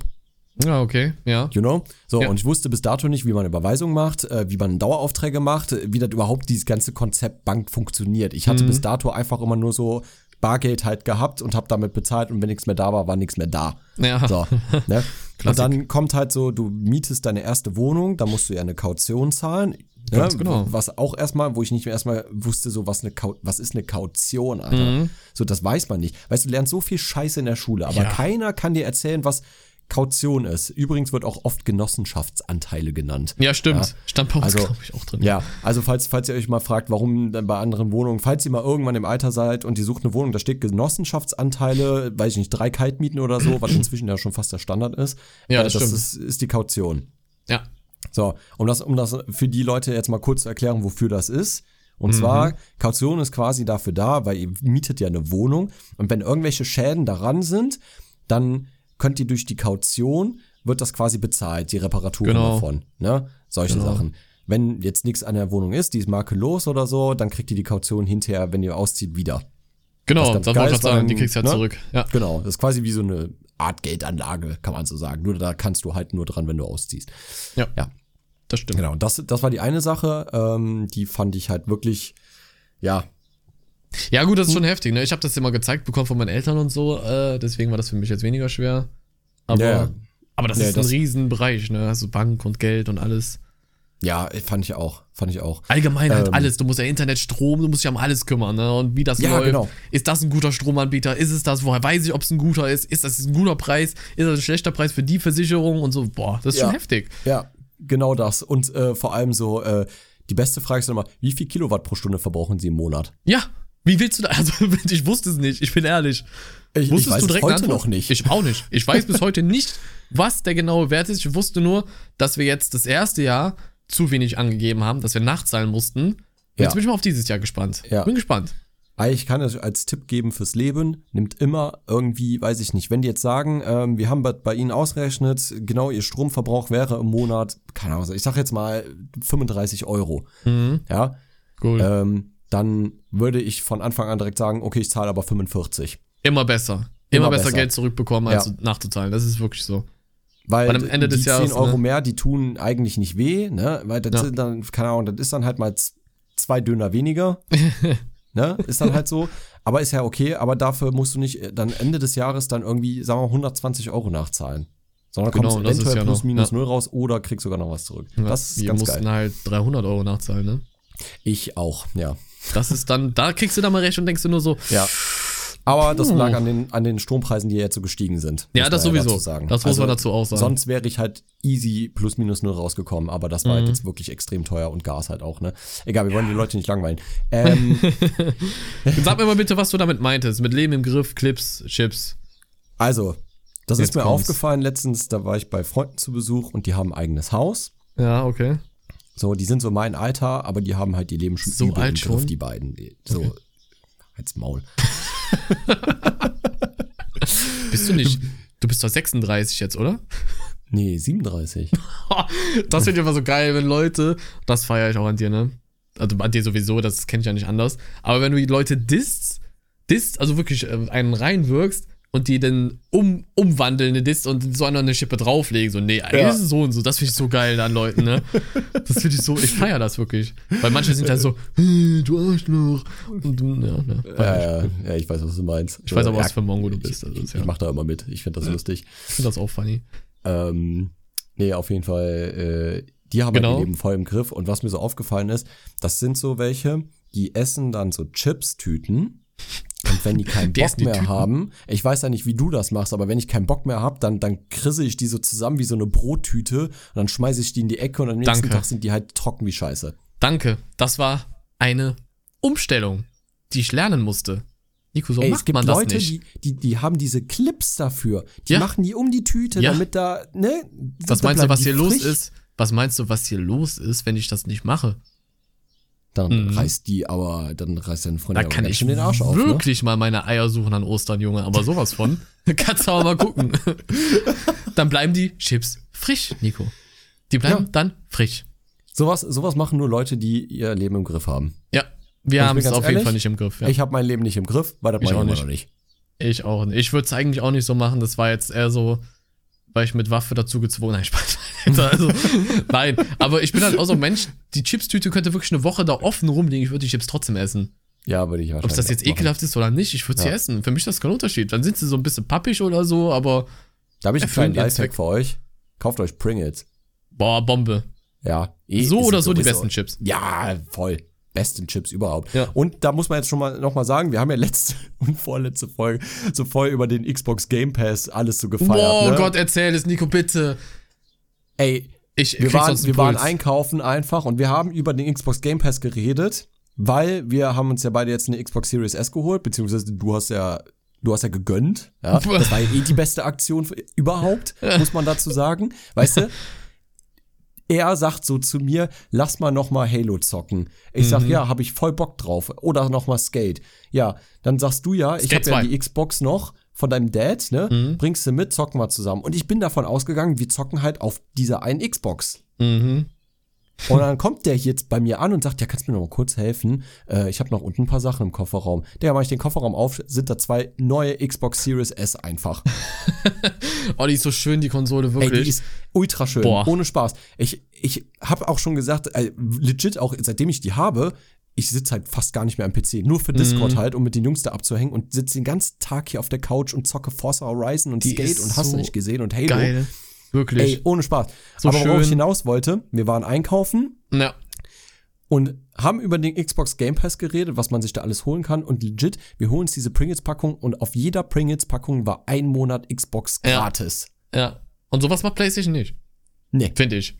Ja, okay, ja. You know? So, Ja. und ich wusste bis dato nicht, wie man Überweisung macht, äh, wie man Daueraufträge macht, äh, wie das überhaupt dieses ganze Konzept Bank funktioniert. Ich Mhm. hatte bis dato einfach immer nur so Bargeld halt gehabt und habe damit bezahlt und wenn nichts mehr da war, war nichts mehr da. Ja. So, ne? Und dann kommt halt so, du mietest deine erste Wohnung, da musst du ja eine Kaution zahlen. Ganz ne? genau. Was auch erstmal, wo ich nicht mehr erstmal wusste, so was eine Kau was ist eine Kaution, Alter. Mhm. So, das weiß man nicht. Weißt du, du lernst so viel Scheiße in der Schule, aber Ja. keiner kann dir erzählen, was Kaution ist. Übrigens wird auch oft Genossenschaftsanteile genannt. Ja, stimmt. Stand bei uns, Also, glaube ich, auch drin. Ja, also falls, falls ihr euch mal fragt, warum dann bei anderen Wohnungen, falls ihr mal irgendwann im Alter seid und ihr sucht eine Wohnung, da steht Genossenschaftsanteile, weiß ich nicht, drei Kaltmieten oder so, was inzwischen ja schon fast der Standard ist. Ja, Äh, das das stimmt. ist, ist die Kaution. Ja. So, um das, um das für die Leute jetzt mal kurz zu erklären, wofür das ist. Mhm. Und zwar, Kaution ist quasi dafür da, weil ihr mietet ja eine Wohnung und wenn irgendwelche Schäden daran sind, dann könnt ihr durch die Kaution, wird das quasi bezahlt, die Reparaturen Genau. davon. Ne? Solche Genau. Sachen. Wenn jetzt nichts an der Wohnung ist, die ist makellos oder so, dann kriegt ihr die Kaution hinterher, wenn ihr auszieht, wieder. Genau, das ganz wollte ich sagen, die kriegst du ja ne? zurück. Ja. Genau, das ist quasi wie so eine Art Geldanlage, kann man so sagen. Nur da kannst du halt nur dran, wenn du ausziehst. ja, Ja. das stimmt. Genau, das, das war die eine Sache, ähm, die fand ich halt wirklich, ja, Ja, gut, das ist schon heftig, ne? Ich habe das immer gezeigt bekommen von meinen Eltern und so, äh, deswegen war das für mich jetzt weniger schwer. Aber, Ja, ja. aber das Nee, ist das- ein Riesenbereich, ne? Also Bank und Geld und alles. ja, fand ich auch, fand ich auch. Allgemein halt Ähm. alles. Du musst ja Internet, Strom, du musst dich um alles kümmern, ne? Und wie das Ja, läuft. genau. Ist das ein guter Stromanbieter? Ist es das? Woher weiß ich, ob es ein guter ist? Ist das ein guter Preis? Ist das ein schlechter Preis für die Versicherung und so? Boah, das ist Ja. schon heftig. Ja, genau das. Und äh, vor allem so, äh, die beste Frage ist immer, wie viel Kilowatt pro Stunde verbrauchen Sie im Monat? Ja. Wie willst du da? Also, ich wusste es nicht. Ich bin ehrlich. Ich, Wusstest weiß du es direkt heute noch nicht. Ich auch nicht. Ich weiß bis heute nicht, was der genaue Wert ist. Ich wusste nur, dass wir jetzt das erste Jahr zu wenig angegeben haben, dass wir nachzahlen mussten. Ja. Jetzt bin ich mal auf dieses Jahr gespannt. Ja. Bin gespannt. Ich kann es als Tipp geben fürs Leben, nimmt immer irgendwie, weiß ich nicht, wenn die jetzt sagen, ähm, wir haben bei, bei Ihnen ausgerechnet, genau Ihr Stromverbrauch wäre im Monat, keine Ahnung, ich sag jetzt mal 35 Euro, Mhm. ja, Cool. ähm, dann würde ich von Anfang an direkt sagen, okay, ich zahle aber 45. Immer besser. Immer, Immer besser, besser. Geld zurückbekommen, als Ja. nachzuzahlen. Das ist wirklich so. Weil, Weil am Ende des die Jahres, 10 Euro ne? mehr, die tun eigentlich nicht weh, ne? Weil das Ja. sind dann, keine Ahnung, das ist dann halt mal zwei Döner weniger. ne? Ist dann halt so. Aber ist ja okay, aber dafür musst du nicht äh, dann Ende des Jahres dann irgendwie, sagen wir mal, 120 Euro nachzahlen. Sondern Genau, kommst eventuell ja plus noch, minus null raus oder kriegst sogar noch was zurück. Ja, das ist wir ganz mussten geil. halt 300 Euro nachzahlen, ne? Ich auch, ja. Das ist dann, da kriegst du dann mal recht und denkst du nur so, Ja. Aber das lag an den, an den Strompreisen, die jetzt so gestiegen sind. Ja, das sowieso. sagen. Das muss man dazu auch sagen. Sonst wäre ich halt easy plus minus null rausgekommen, aber das war Mhm. halt jetzt wirklich extrem teuer und Gas halt auch, ne? Egal, wir wollen die Leute nicht langweilen. Ähm, sag mir mal bitte, was du damit meintest. Mit Leben im Griff, Clips, Chips. also, das Jetzt ist mir kommt's. aufgefallen letztens, da war ich bei Freunden zu Besuch und die haben ein eigenes Haus. Ja, okay. So, die sind so mein Alter, aber die haben halt ihr Leben schon So alt im Griff, schon? die beiden. So, Okay. als Maul. Bist du nicht. Du bist doch 36 jetzt, oder? Nee, 37. Das finde ich immer so geil, wenn Leute, das feiere ich auch an dir, ne? Also an dir sowieso, das kenne ich ja nicht anders. Aber wenn du die Leute disst, disst, also wirklich äh, einen reinwirkst und die dann um, umwandeln in Dist und so eine Schippe drauflegen. So, nee, eigentlich Ja. ist es so und so. Das finde ich so geil an Leuten, ne? Das finde ich so, ich feiere das wirklich. Weil manche sind dann so, hey, du Arschloch. Und du, ja, ne. Ja, ja, ja, ich weiß, was du meinst. Ich weiß aber, was für ein Mongo du bist. Also, Ich, ich mach da immer mit. Ich finde das lustig. Ich finde das auch funny. Ähm, nee, auf jeden Fall, äh, die haben Genau. halt ihr Leben voll im Griff. Und was mir so aufgefallen ist, das sind so welche, die essen dann so Chips-Tüten. Und wenn die keinen Bock mehr Tüten? haben, ich weiß ja nicht, wie du das machst, aber wenn ich keinen Bock mehr habe, dann, dann krisse ich die so zusammen wie so eine Brottüte und dann schmeiße ich die in die Ecke und am nächsten Danke. Tag sind die halt trocken wie Scheiße. Danke. Das war eine Umstellung, die ich lernen musste. Nico, so Ey, macht es gibt man das Leute, nicht. die, die, die haben diese Clips dafür. Die Ja. machen die um die Tüte, Ja. damit da, ne? was da meinst du, was hier los frisch. ist? Was meinst du, was hier los ist, wenn ich das nicht mache? Dann Mhm. reißt die aber, dann reißt deine Freundin Da kann ich den Arsch auf, ne? wirklich mal meine Eier suchen an Ostern, Junge. Aber sowas von. Kannst du aber mal gucken. dann bleiben die Chips frisch, Nico. Die bleiben Ja. dann frisch. Sowas, sowas machen nur Leute, die ihr Leben im Griff haben. Ja, wir haben es auf jeden ehrlich, Fall nicht im Griff. Ja. Ich habe mein Leben nicht im Griff, weil das Ich auch nicht. nicht. Ich auch nicht. Ich würde es eigentlich auch nicht so machen. Das war jetzt eher so, weil ich mit Waffe dazu gezwungen Nein, Spaß. Also, nein, aber ich bin halt auch so ein Mensch, die Chipstüte könnte wirklich eine Woche da offen rumliegen. Ich würde die Chips trotzdem essen. Ja, würde ich wahrscheinlich Ob das jetzt ekelhaft ist oder nicht, ich würde sie Ja. essen. Für mich ist das kein Unterschied. Dann sind sie so ein bisschen pappig oder so, aber Da habe ich einen kleinen Lifehack für euch. Kauft euch Pringles. boah, Bombe. Ja. eh, So oder so die besten Chips. Ja, voll. Besten Chips überhaupt. Ja. Und da muss man jetzt schon mal noch mal sagen, wir haben ja letzte und vorletzte Folge so voll über den Xbox Game Pass alles so gefeiert. Boah, ne? Gott, erzähl es, Nico, bitte. Ey, Ich wir waren, wir waren einkaufen einfach und wir haben über den Xbox Game Pass geredet, weil wir haben uns ja beide jetzt eine Xbox Series S geholt, beziehungsweise du hast ja, du hast ja gegönnt. Ja? Das war ja eh die beste Aktion für, überhaupt, muss man dazu sagen. Weißt du? Er sagt so zu mir, lass mal noch mal Halo zocken. Ich sag, Mhm. ja, habe ich voll Bock drauf. Oder noch mal Skate. Ja, dann sagst du ja, ich Skate habe ja 2. die Xbox noch von deinem Dad, ne? Mhm. Bringst du mit, zocken wir zusammen. Und ich bin davon ausgegangen, wir zocken halt auf dieser einen Xbox. Mhm. Und dann kommt der jetzt bei mir an und sagt, ja, kannst du mir noch mal kurz helfen? Äh, ich habe noch unten ein paar Sachen im Kofferraum. Der mache ich den Kofferraum auf, sind da zwei neue Xbox Series S einfach. Oh, die ist so schön, die Konsole, Ey, wirklich. die ist ultra schön, Boah. ohne Spaß. Ich, ich habe auch schon gesagt, äh, legit auch, seitdem ich die habe, ich sitze halt fast gar nicht mehr am PC, nur für Discord Mhm. halt, um mit den Jungs da abzuhängen und sitze den ganzen Tag hier auf der Couch und zocke Forza Horizon und Die Skate und hast du so nicht gesehen und Halo. Geil. Wirklich. Ey, ohne Spaß. So Aber worauf ich schön. hinaus wollte, wir waren einkaufen ja. und haben über den Xbox Game Pass geredet, was man sich da alles holen kann. Und legit, wir holen uns diese Pringles-Packung und auf jeder Pringles-Packung war ein Monat Xbox Ja. gratis. Ja. Und sowas macht PlayStation nicht, Nee. finde ich.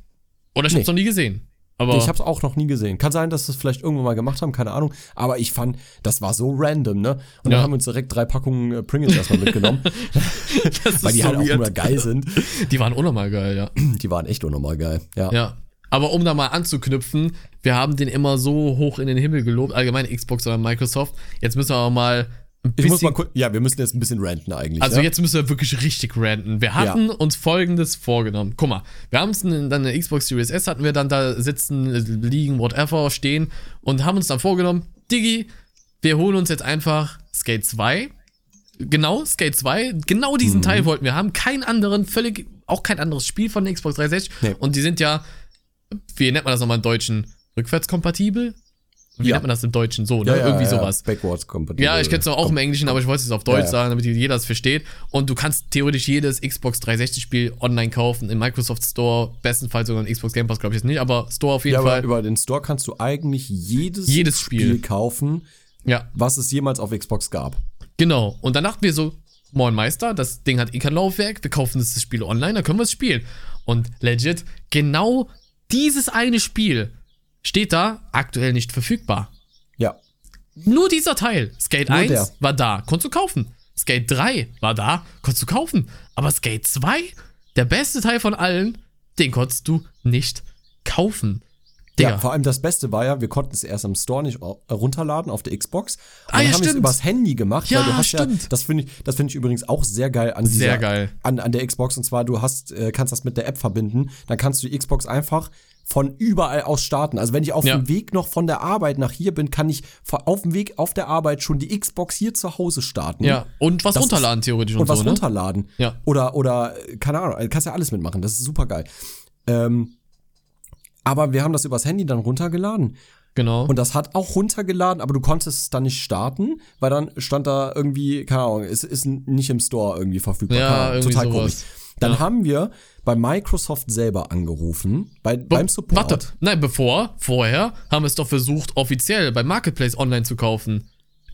Oder ich Nee. hab's noch nie gesehen. Aber Ich habe es auch noch nie gesehen. Kann sein, dass sie es vielleicht irgendwann mal gemacht haben, keine Ahnung. Aber ich fand, das war so random, ne? Und dann Ja. haben wir uns direkt drei Packungen äh, Pringles erstmal mitgenommen, weil die so halt auch immer geil sind. Die waren unnormal geil, ja. Die waren echt unnormal geil. Ja. Ja. Aber um da mal anzuknüpfen, wir haben den immer so hoch in den Himmel gelobt, allgemein Xbox oder Microsoft. Jetzt müssen wir aber mal Ich muss mal kurz, ja, wir müssen jetzt ein bisschen ranten eigentlich. also ja? jetzt müssen wir wirklich richtig ranten. Wir hatten uns folgendes vorgenommen. Guck mal, wir haben uns dann eine Xbox Series S, hatten wir dann da sitzen, äh, liegen, whatever, stehen und haben uns dann vorgenommen, Diggi, wir holen uns jetzt einfach Skate 2. Genau, Skate 2. Genau Mhm. diesen Teil wollten wir haben. Keinen anderen, völlig, auch kein anderes Spiel von der Xbox 360. Nee. Und die sind ja, wie nennt man das nochmal im Deutschen? Rückwärtskompatibel? Wie Ja. nennt man das im Deutschen? So, ne? ja, ja, Irgendwie sowas. Backwards compatible. Ja, ich kenne es auch im Englischen, aber ich wollte es auf Deutsch sagen, damit jeder es versteht. Und du kannst theoretisch jedes Xbox 360-Spiel online kaufen, im Microsoft Store, bestenfalls sogar im Xbox Game Pass, glaube ich jetzt nicht, aber Store auf jeden Fall. über den Store kannst du eigentlich jedes, Jedes Spiel. kaufen, Ja, was es jemals auf Xbox gab. genau. Und dann dachten wir so, Moin Meister, das Ding hat eh kein Laufwerk, wir kaufen das Spiel online, dann können wir es spielen. Und legit, genau dieses eine Spiel steht da aktuell nicht verfügbar. Ja. Nur dieser Teil. Skate Nur 1 der. war da, konntest du kaufen. Skate 3 war da, konntest du kaufen. Aber Skate 2, der beste Teil von allen, den konntest du nicht kaufen. Digga. Ja, vor allem das Beste war ja, wir konnten es erst im Store nicht äh, runterladen auf der Xbox. Und Ah, dann ja, haben wir es übers Handy gemacht, Ja, weil du hast stimmt. ja, das finde ich, das finde ich übrigens auch sehr geil an dieser, Sehr geil. An, an der Xbox. Und zwar, du hast, äh, kannst das mit der App verbinden, dann kannst du die Xbox einfach von überall aus starten. Also wenn ich auf Ja. dem Weg noch von der Arbeit nach hier bin, kann ich auf dem Weg auf der Arbeit schon die Xbox hier zu Hause starten. Ja, und was Das ist- runterladen theoretisch und, und was so, ne? runterladen. Ja. Oder, oder, keine Ahnung, du kannst ja alles mitmachen. Das ist super geil. Ähm, aber wir haben das übers Handy dann runtergeladen. Genau. Und das hat auch runtergeladen, aber du konntest es dann nicht starten, weil dann stand da irgendwie, keine Ahnung, es ist nicht im Store irgendwie verfügbar. Ja, Ahnung, irgendwie total sowas. komisch. Dann Ja. haben wir bei Microsoft selber angerufen, bei, beim Support. Warte, nein, bevor, vorher haben wir es doch versucht, offiziell beim Marketplace online zu kaufen.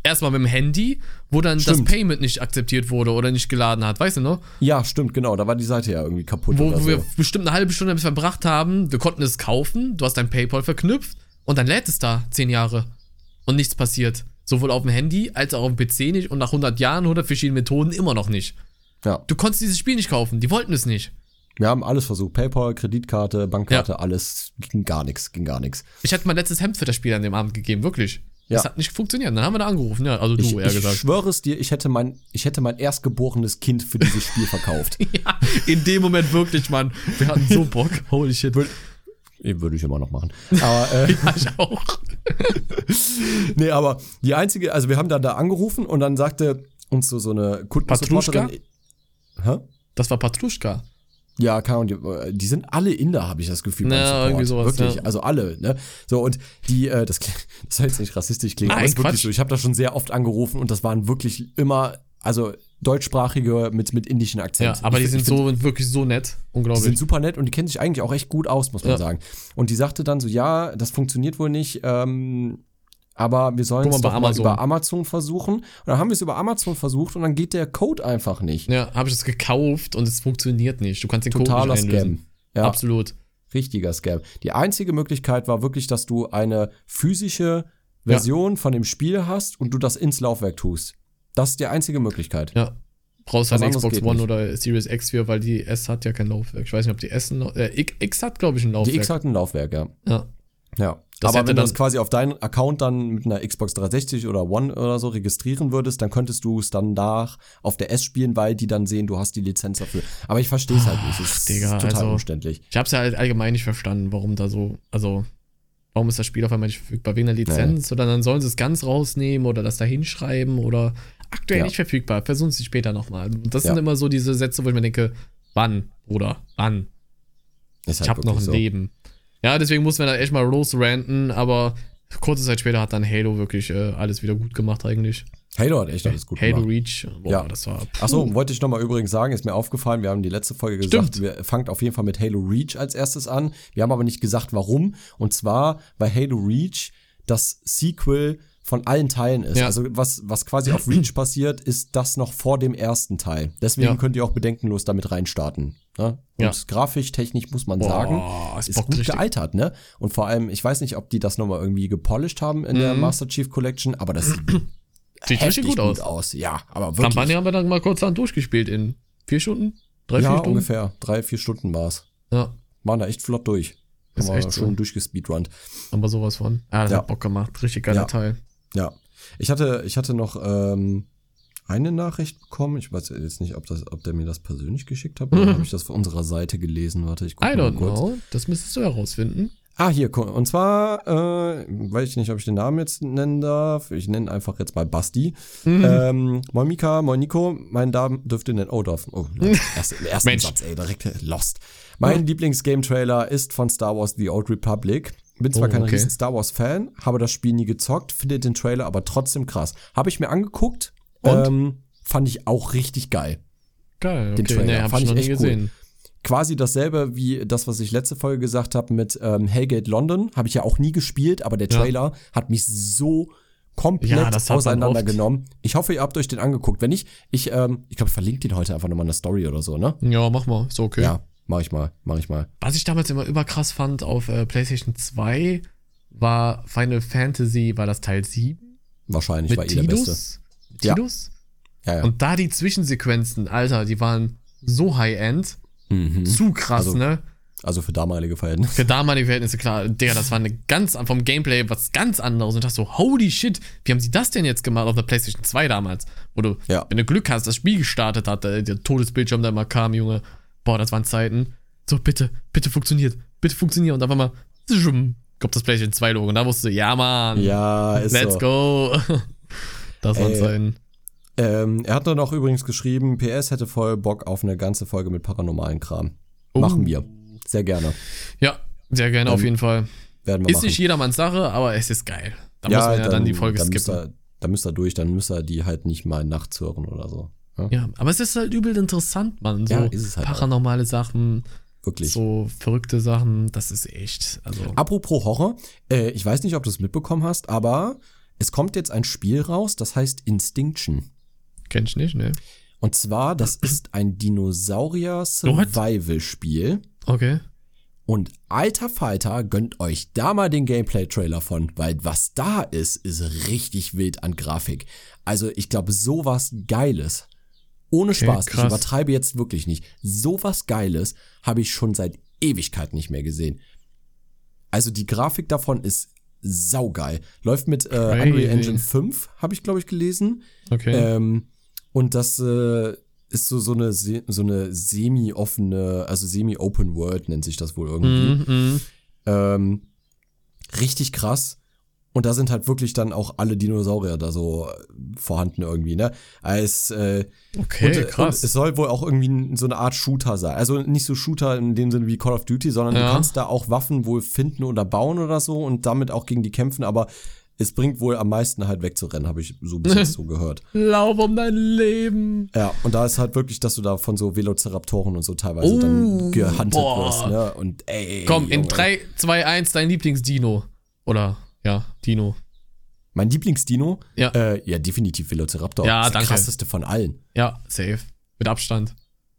Erstmal mit dem Handy, wo dann Stimmt. das Payment nicht akzeptiert wurde oder nicht geladen hat, weißt du noch? Ja, stimmt, genau. Da war die Seite ja irgendwie kaputt. Wo, wo so. wir bestimmt eine halbe Stunde damit verbracht haben, wir konnten es kaufen, du hast dein PayPal verknüpft und dann lädt es da zehn Jahre und nichts passiert. Sowohl auf dem Handy als auch auf dem PC nicht und nach 100 Jahren oder verschiedenen Methoden immer noch nicht. Ja. Du konntest dieses Spiel nicht kaufen, die wollten es nicht. Wir haben alles versucht. PayPal, Kreditkarte, Bankkarte, alles. Ging gar nichts, ging gar nichts. Ich hatte mein letztes Hemd für das Spiel an dem Abend gegeben, wirklich. Ja. Das hat nicht funktioniert. Dann haben wir da angerufen, ja, also du Ich, eher ich gesagt. schwöre es dir, ich hätte mein, ich hätte mein erstgeborenes Kind für dieses Spiel verkauft. Ja, in dem Moment wirklich, Mann. Wir hatten so Bock. Holy shit. Eh, Würde ich immer noch machen. Aber, äh, Ja, ich auch. nee, aber die einzige, also wir haben dann da angerufen und dann sagte uns so, so eine Patruschka? Hä? Das war Patruschka. Ja, keine Ahnung, die, äh, die sind alle Inder, habe ich das Gefühl. Ja, irgendwie sowas, Wirklich, ja. also alle, ne? So, und die, äh, das, das soll jetzt nicht rassistisch klingen, Nein, aber wirklich so. Ich habe da schon sehr oft angerufen und das waren wirklich immer, also deutschsprachige mit, mit indischen Ja, Akzenten. aber Ich die sind find- so wirklich so nett. Die Unglaublich. sind super nett und die kennen sich eigentlich auch echt gut aus, muss man Ja. sagen. Und die sagte dann so, ja, das funktioniert wohl nicht, ähm, aber wir sollen es doch mal über Amazon versuchen. Und dann haben wir es über Amazon versucht und dann geht der Code einfach nicht. ja, habe ich das gekauft und es funktioniert nicht. Du kannst den Totaler Code nicht einlösen. Scam. Ja, Absolut. richtiger Scam. Die einzige Möglichkeit war wirklich, dass du eine physische Version von dem Spiel hast und du das ins Laufwerk tust. Das ist die einzige Möglichkeit. Ja. Brauchst halt eine Xbox One nicht. oder Series X für, weil die S hat ja kein Laufwerk. Ich weiß nicht, ob die S ein äh, X- hat, glaube ich, ein Die Laufwerk. X hat ein Laufwerk, ja. ja. Ja. Das Aber wenn du das quasi auf deinen Account dann mit einer Xbox 360 oder One oder so registrieren würdest, dann könntest du es dann nach auf der S spielen, weil die dann sehen, du hast die Lizenz dafür. Aber ich verstehe es halt nicht. Es ist Digga, total also- umständlich. Ich habe es ja halt allgemein nicht verstanden, warum da so, also warum ist das Spiel auf einmal nicht verfügbar? Wegen der Lizenz oder dann sollen sie es ganz rausnehmen oder das da hinschreiben oder aktuell Ja. nicht verfügbar, versuchen sie später nochmal. Das Ja. sind immer so diese Sätze, wo ich mir denke, wann, Bruder, wann? Ist halt Ich habe noch ein so. Leben. Ja, deswegen mussten wir da echt mal losranten, aber kurze Zeit später hat dann Halo wirklich äh, alles wieder gut gemacht eigentlich. Halo hat echt alles gut Halo gemacht. Reach, boah, Ja. das war. Achso, wollte ich nochmal übrigens sagen, ist mir aufgefallen, wir haben die letzte Folge gesagt, Stimmt. wir fangt auf jeden Fall mit Halo Reach als erstes an. Wir haben aber nicht gesagt, warum. Und zwar, weil Halo Reach das Sequel von allen Teilen ist. Ja. Also was, was quasi auf Reach passiert, ist das noch vor dem ersten Teil. Deswegen Ja. könnt ihr auch bedenkenlos damit reinstarten. Ne? Und Ja. grafisch, technisch muss man Boah, sagen, es ist gut richtig. gealtert, ne? Und vor allem, ich weiß nicht, ob die das nochmal irgendwie gepolished haben in der Mhm. Master Chief Collection, aber das sieht richtig gut aus. Ja, aber wirklich. Kampagne haben wir dann mal kurz dann durchgespielt in vier Stunden? Drei, ja, vier Stunden? ungefähr. Drei, vier Stunden war's. Ja, Waren da echt flott durch. Ist Haben wir echt so. schön durchgespeedrunnt. aber sowas von. Ah, das Ja. hat Bock gemacht. Richtig geiler Ja. Teil. Ja. Ich hatte, ich hatte noch ähm, eine Nachricht bekommen. Ich weiß jetzt nicht, ob, das, ob der mir das persönlich geschickt hat oder habe ich das von unserer Seite gelesen. Warte, ich gucke I mal don't kurz. know. Das müsstest du herausfinden. Ah, hier, und zwar, äh, weiß ich nicht, ob ich den Namen jetzt nennen darf. Ich nenne einfach jetzt mal Basti. Mhm. Ähm, moin Mika, moin Nico, mein Damen dürfte nennen. Oh, darf. Oh, erst, im ersten Mensch. Satz, ey, direkt äh, lost. Mein Lieblings-Game-Trailer ist von Star Wars The Old Republic. Bin zwar Oh, kein okay. riesen Star Wars-Fan, habe das Spiel nie gezockt, finde den Trailer aber trotzdem krass. Habe ich mir angeguckt, Und? Ähm, fand ich auch richtig geil. Geil. Den Okay, Trailer nee, hab fand ich ich echt cool. gesehen. quasi dasselbe wie das, was ich letzte Folge gesagt habe mit ähm, Hellgate London. Habe ich ja auch nie gespielt, aber der Ja. Trailer hat mich so komplett Ja, auseinandergenommen. Ich hoffe, ihr habt euch den angeguckt. Wenn nicht, ich, ähm, ich glaube, ich verlinke den heute einfach nochmal in der Story oder so, ne? Ja, mach mal. Ist okay. Ja, mach ich mal, mach ich mal. Was ich damals immer überkrass fand auf äh, PlayStation 2 war Final Fantasy, war das Teil 7? Wahrscheinlich Mit war eh der Beste. Tidus? Ja. Ja, ja. Und da die Zwischensequenzen, Alter, die waren so High-End. mhm. Zu krass, Also, ne? Also für damalige Verhältnisse. Für damalige Verhältnisse, klar, Digga, das war eine ganz, vom Gameplay was ganz anderes. Und ich dachte so, holy shit, wie haben sie das denn jetzt gemacht auf der PlayStation 2 damals? Wo du, Ja. wenn du Glück hast, das Spiel gestartet hat, der, der Todesbildschirm da immer kam, Junge. Boah, das waren Zeiten. So, bitte, bitte funktioniert, bitte funktioniert. Und einmal, zoom, kommt das PlayStation 2 Logo. Und da wusste, ja, Mann, Ja, ist let's so. go. das waren Ey. Zeiten. Ähm, er hat dann auch übrigens geschrieben, PS hätte voll Bock auf eine ganze Folge mit paranormalen Kram. Oh. Machen wir. Sehr gerne. Ja, sehr gerne auf Ähm, jeden Fall. Werden wir Ist machen. nicht jedermanns Sache, aber es ist geil. Da muss man ja dann, die Folge dann müsst skippen. ihr, dann müsst ihr durch, dann müsst ihr die halt nicht mal nachts hören oder so. Ja, Ja, aber es ist halt übel interessant, Mann. So Ja, ist es halt auch. paranormale Sachen, wirklich. so verrückte Sachen, das ist echt. Also, Apropos Horror, äh, ich weiß nicht, ob du es mitbekommen hast, aber es kommt jetzt ein Spiel raus, das heißt Instinction. kenn ich nicht, ne? Und zwar, das ist ein Dinosaurier-Survival-Spiel. Okay. Und alter Falter, gönnt euch da mal den Gameplay-Trailer von, weil was da ist, ist richtig wild an Grafik. Also ich glaube, sowas Geiles. Ohne Okay, Spaß, ich krass. übertreibe jetzt wirklich nicht. Sowas Geiles habe ich schon seit Ewigkeit nicht mehr gesehen. Also die Grafik davon ist saugeil. Läuft mit äh, Unreal. Engine 5, habe ich glaube ich gelesen. Okay. Ähm, und das äh, ist so, so eine, so eine semi-offene, also semi-open World nennt sich das wohl irgendwie. Mhm, mhm. Ähm, richtig krass. Und da sind halt wirklich dann auch alle Dinosaurier da so äh, vorhanden irgendwie, ne? Als, äh, Okay, und, äh, krass. Und es soll wohl auch irgendwie so eine Art Shooter sein. Also nicht so Shooter in dem Sinne wie Call of Duty, sondern Ja. du kannst da auch Waffen wohl finden oder bauen oder so und damit auch gegen die kämpfen, aber es bringt wohl am meisten halt wegzurennen, habe ich so bis jetzt so gehört. Lauf um dein Leben. Ja, und da ist halt wirklich, dass du da von so Velociraptoren und so teilweise Oh, dann gehuntet boah. wirst, ne? Und ey. Komm, in Junge. 3, 2, 1 dein Lieblingsdino. Oder, ja, Dino. Mein Lieblingsdino? Ja. Äh, ja, definitiv Velociraptor. Ja, das ist danke. der krasseste von allen. Ja, safe. Mit Abstand.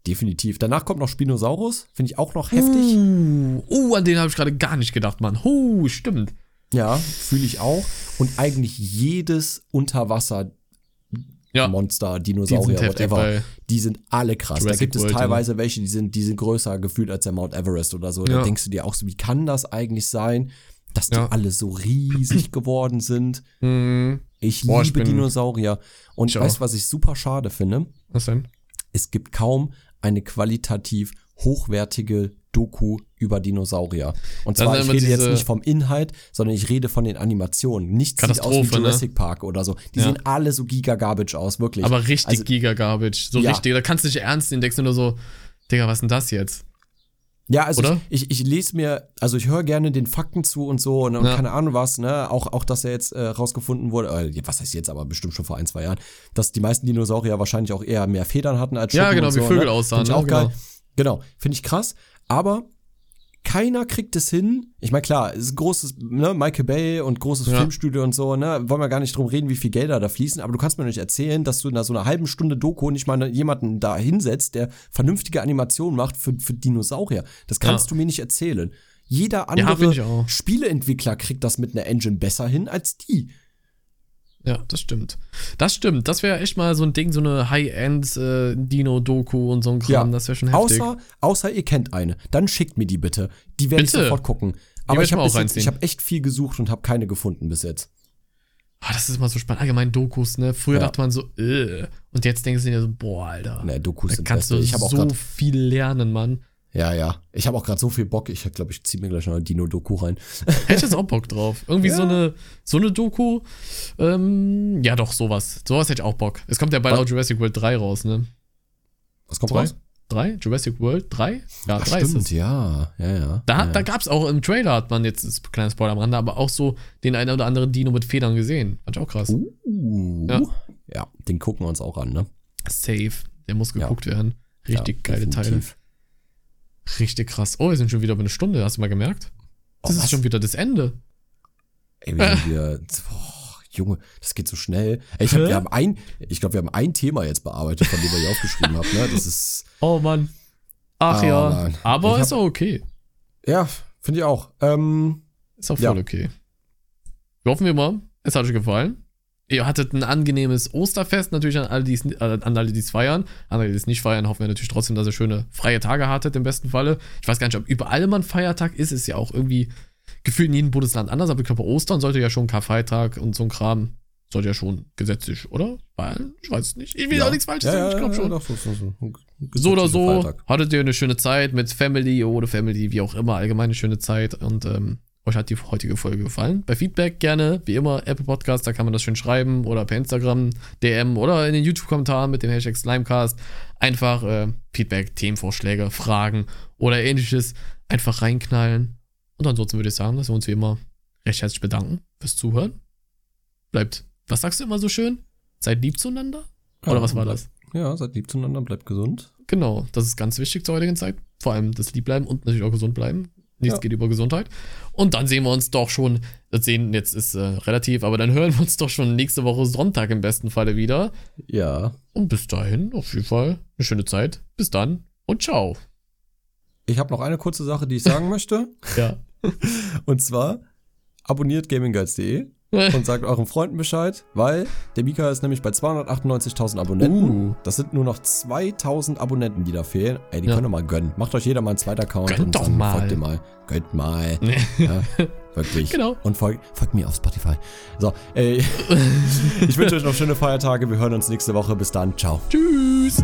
Definitiv. Danach kommt noch Spinosaurus, finde ich auch noch heftig. Uh, uh an den habe ich gerade gar nicht gedacht, Mann. Uh, stimmt. Ja, fühle ich auch. Und eigentlich jedes Unterwasser Ja, Monster, die Dinosaurier, heftig whatever, die sind alle krass. da Jurassic gibt es World, teilweise welche, die sind, die sind größer gefühlt als der Mount Everest oder so. Da Ja. denkst du dir auch so, wie kann das eigentlich sein, dass die Ja. alle so riesig geworden sind? Hm, Ich Boah, ich liebe bin- Dinosaurier. Und Ich weißt du, auch. was ich super schade finde? was denn? Es gibt kaum eine qualitativ hochwertige Doku über Dinosaurier. Und zwar, ich rede jetzt nicht vom Inhalt, sondern ich rede von den Animationen. Nichts sieht aus wie ne? Jurassic Park oder so. Die Ja. sehen alle so giga-garbage aus, wirklich. Aber richtig Also- Giga-Garbage. So Ja. richtig, da kannst du nicht ernst nehmen, denkst du nur so, Digga, was ist denn das jetzt? Ja, also ich, ich, ich lese mir, also ich höre gerne den Fakten zu und so und, und Ja. keine Ahnung was, ne? Auch, auch dass er jetzt äh, rausgefunden wurde, äh, was heißt jetzt, aber bestimmt schon vor ein, zwei Jahren, dass die meisten Dinosaurier wahrscheinlich auch eher mehr Federn hatten als Ja, Schuppen genau, und wie so, Vögel ne? aussahen, Find ich ne? auch geil. Genau. Genau, finde ich krass. Aber keiner kriegt es hin. Ich meine, klar, es ist ein großes, ne, Michael Bay und großes Ja. Filmstudio und so, ne? Wollen wir gar nicht drum reden, wie viel Gelder da fließen, aber du kannst mir nicht erzählen, dass du in so einer halben Stunde Doku nicht mal jemanden da hinsetzt, der vernünftige Animationen macht für, für Dinosaurier. Das kannst Ja. du mir nicht erzählen. Jeder Ja, andere auch. Spieleentwickler kriegt das mit einer Engine besser hin als die. Ja, das stimmt. Das stimmt. Das wäre echt mal so ein Ding, so eine High-End-Dino-Doku und so ein Kram. Ja. Das wäre schon heftig. Außer, außer ihr kennt eine. Dann schickt mir die bitte. Die werde ich sofort gucken. Aber ich habe hab echt viel gesucht und habe keine gefunden bis jetzt. Ah, das ist immer so spannend. Allgemein Dokus, ne? Früher Ja. dachte man so, äh. Und jetzt denkst du dir so, boah, Alter. Ne, Dokus da sind kannst beste. du Ich auch so viel lernen, Mann. Ja, ja. Ich habe auch gerade so viel Bock. Ich glaube, ich ziehe mir gleich noch eine Dino-Doku rein. Hätte ich jetzt auch Bock drauf. Irgendwie Ja. so eine so eine Doku. Ähm, ja, doch, sowas. Sowas hätte ich auch Bock. Es kommt ja bald Was? auch Jurassic World 3 raus, ne? Was kommt Drei? raus? Drei? Jurassic World 3? Ja, Ach, 3 ist stimmt, es. ja. Ja, ja. Da, ja, da gab es auch im Trailer, hat man jetzt, ist ein kleiner Spoiler am Rande, aber auch so den einen oder anderen Dino mit Federn gesehen. Fand ich auch krass. Uh, Ja. ja. den gucken wir uns auch an, ne? Safe. Der muss geguckt werden. Richtig geile definitiv. Teile. Richtig krass. Oh, wir sind schon wieder bei einer Stunde. Hast du mal gemerkt? Das Oh, ist schon wieder das Ende. Ey, wir sind wieder. Boah, Junge, das geht so schnell. Ey, ich hab, Hä? wir haben ein, ich glaube, wir haben ein Thema jetzt bearbeitet, von dem ihr hier aufgeschrieben habt, ne? Das ist. Oh Mann. Ach Oh, ja. Mann. Aber Ich ist auch okay. Ja, finde ich auch. Ähm, Ist auch Ja. voll okay. Wir hoffen wir mal, es hat euch gefallen. Ihr hattet ein angenehmes Osterfest, natürlich an alle, die es, äh, an alle, die es feiern. An alle, die es nicht feiern, hoffen wir natürlich trotzdem, dass ihr schöne freie Tage hattet, im besten Falle. Ich weiß gar nicht, ob überall immer ein Feiertag ist, ist ja auch irgendwie gefühlt in jedem Bundesland anders, aber ich glaube, Ostern sollte ja schon Karfreitag und so ein Kram sollte ja schon gesetzlich, oder? Weil, ich weiß es nicht. Ich will Ja. auch nichts Falsches Ja, sagen, ich glaube ja, schon. doch, so, so, so. Oder so, Freitag. hattet ihr eine schöne Zeit mit Family oder Family, wie auch immer, allgemein eine schöne Zeit und ähm, euch hat die heutige Folge gefallen. Bei Feedback gerne, wie immer, Apple Podcast, da kann man das schön schreiben oder per Instagram, DM oder in den YouTube-Kommentaren mit dem Hashtag Slimecast. Einfach äh, Feedback, Themenvorschläge, Fragen oder ähnliches einfach reinknallen. Und ansonsten würde ich sagen, dass wir uns wie immer recht herzlich bedanken fürs Zuhören. Bleibt, was sagst du immer so schön? Seid lieb zueinander? Oder Ja, was war bleib- das? Ja, seid lieb zueinander, bleibt gesund. Genau, das ist ganz wichtig zur heutigen Zeit. Vor allem das Lieb bleiben und natürlich auch gesund bleiben. Nichts Ja. geht über Gesundheit. Und dann sehen wir uns doch schon, das sehen jetzt ist äh, relativ, aber dann hören wir uns doch schon nächste Woche Sonntag im besten Falle wieder. Ja. Und bis dahin auf jeden Fall eine schöne Zeit. Bis dann und ciao. Ich habe noch eine kurze Sache, die ich sagen möchte. Ja. Und zwar abonniert gaminggirls.de und sagt euren Freunden Bescheid, weil der Mika ist nämlich bei 298.000 Abonnenten. Uh. Das sind nur noch 2000 Abonnenten, die da fehlen. Ey, die Ja. können doch mal gönnen. Macht euch jeder mal einen zweiten Account Gönnt und doch dann mal. folgt ihr mal. Gönnt mal. Ja, wirklich. Genau. Und folgt, folgt mir auf Spotify. So, ey, ich wünsche euch noch schöne Feiertage. Wir hören uns nächste Woche. Bis dann. Ciao. Tschüss.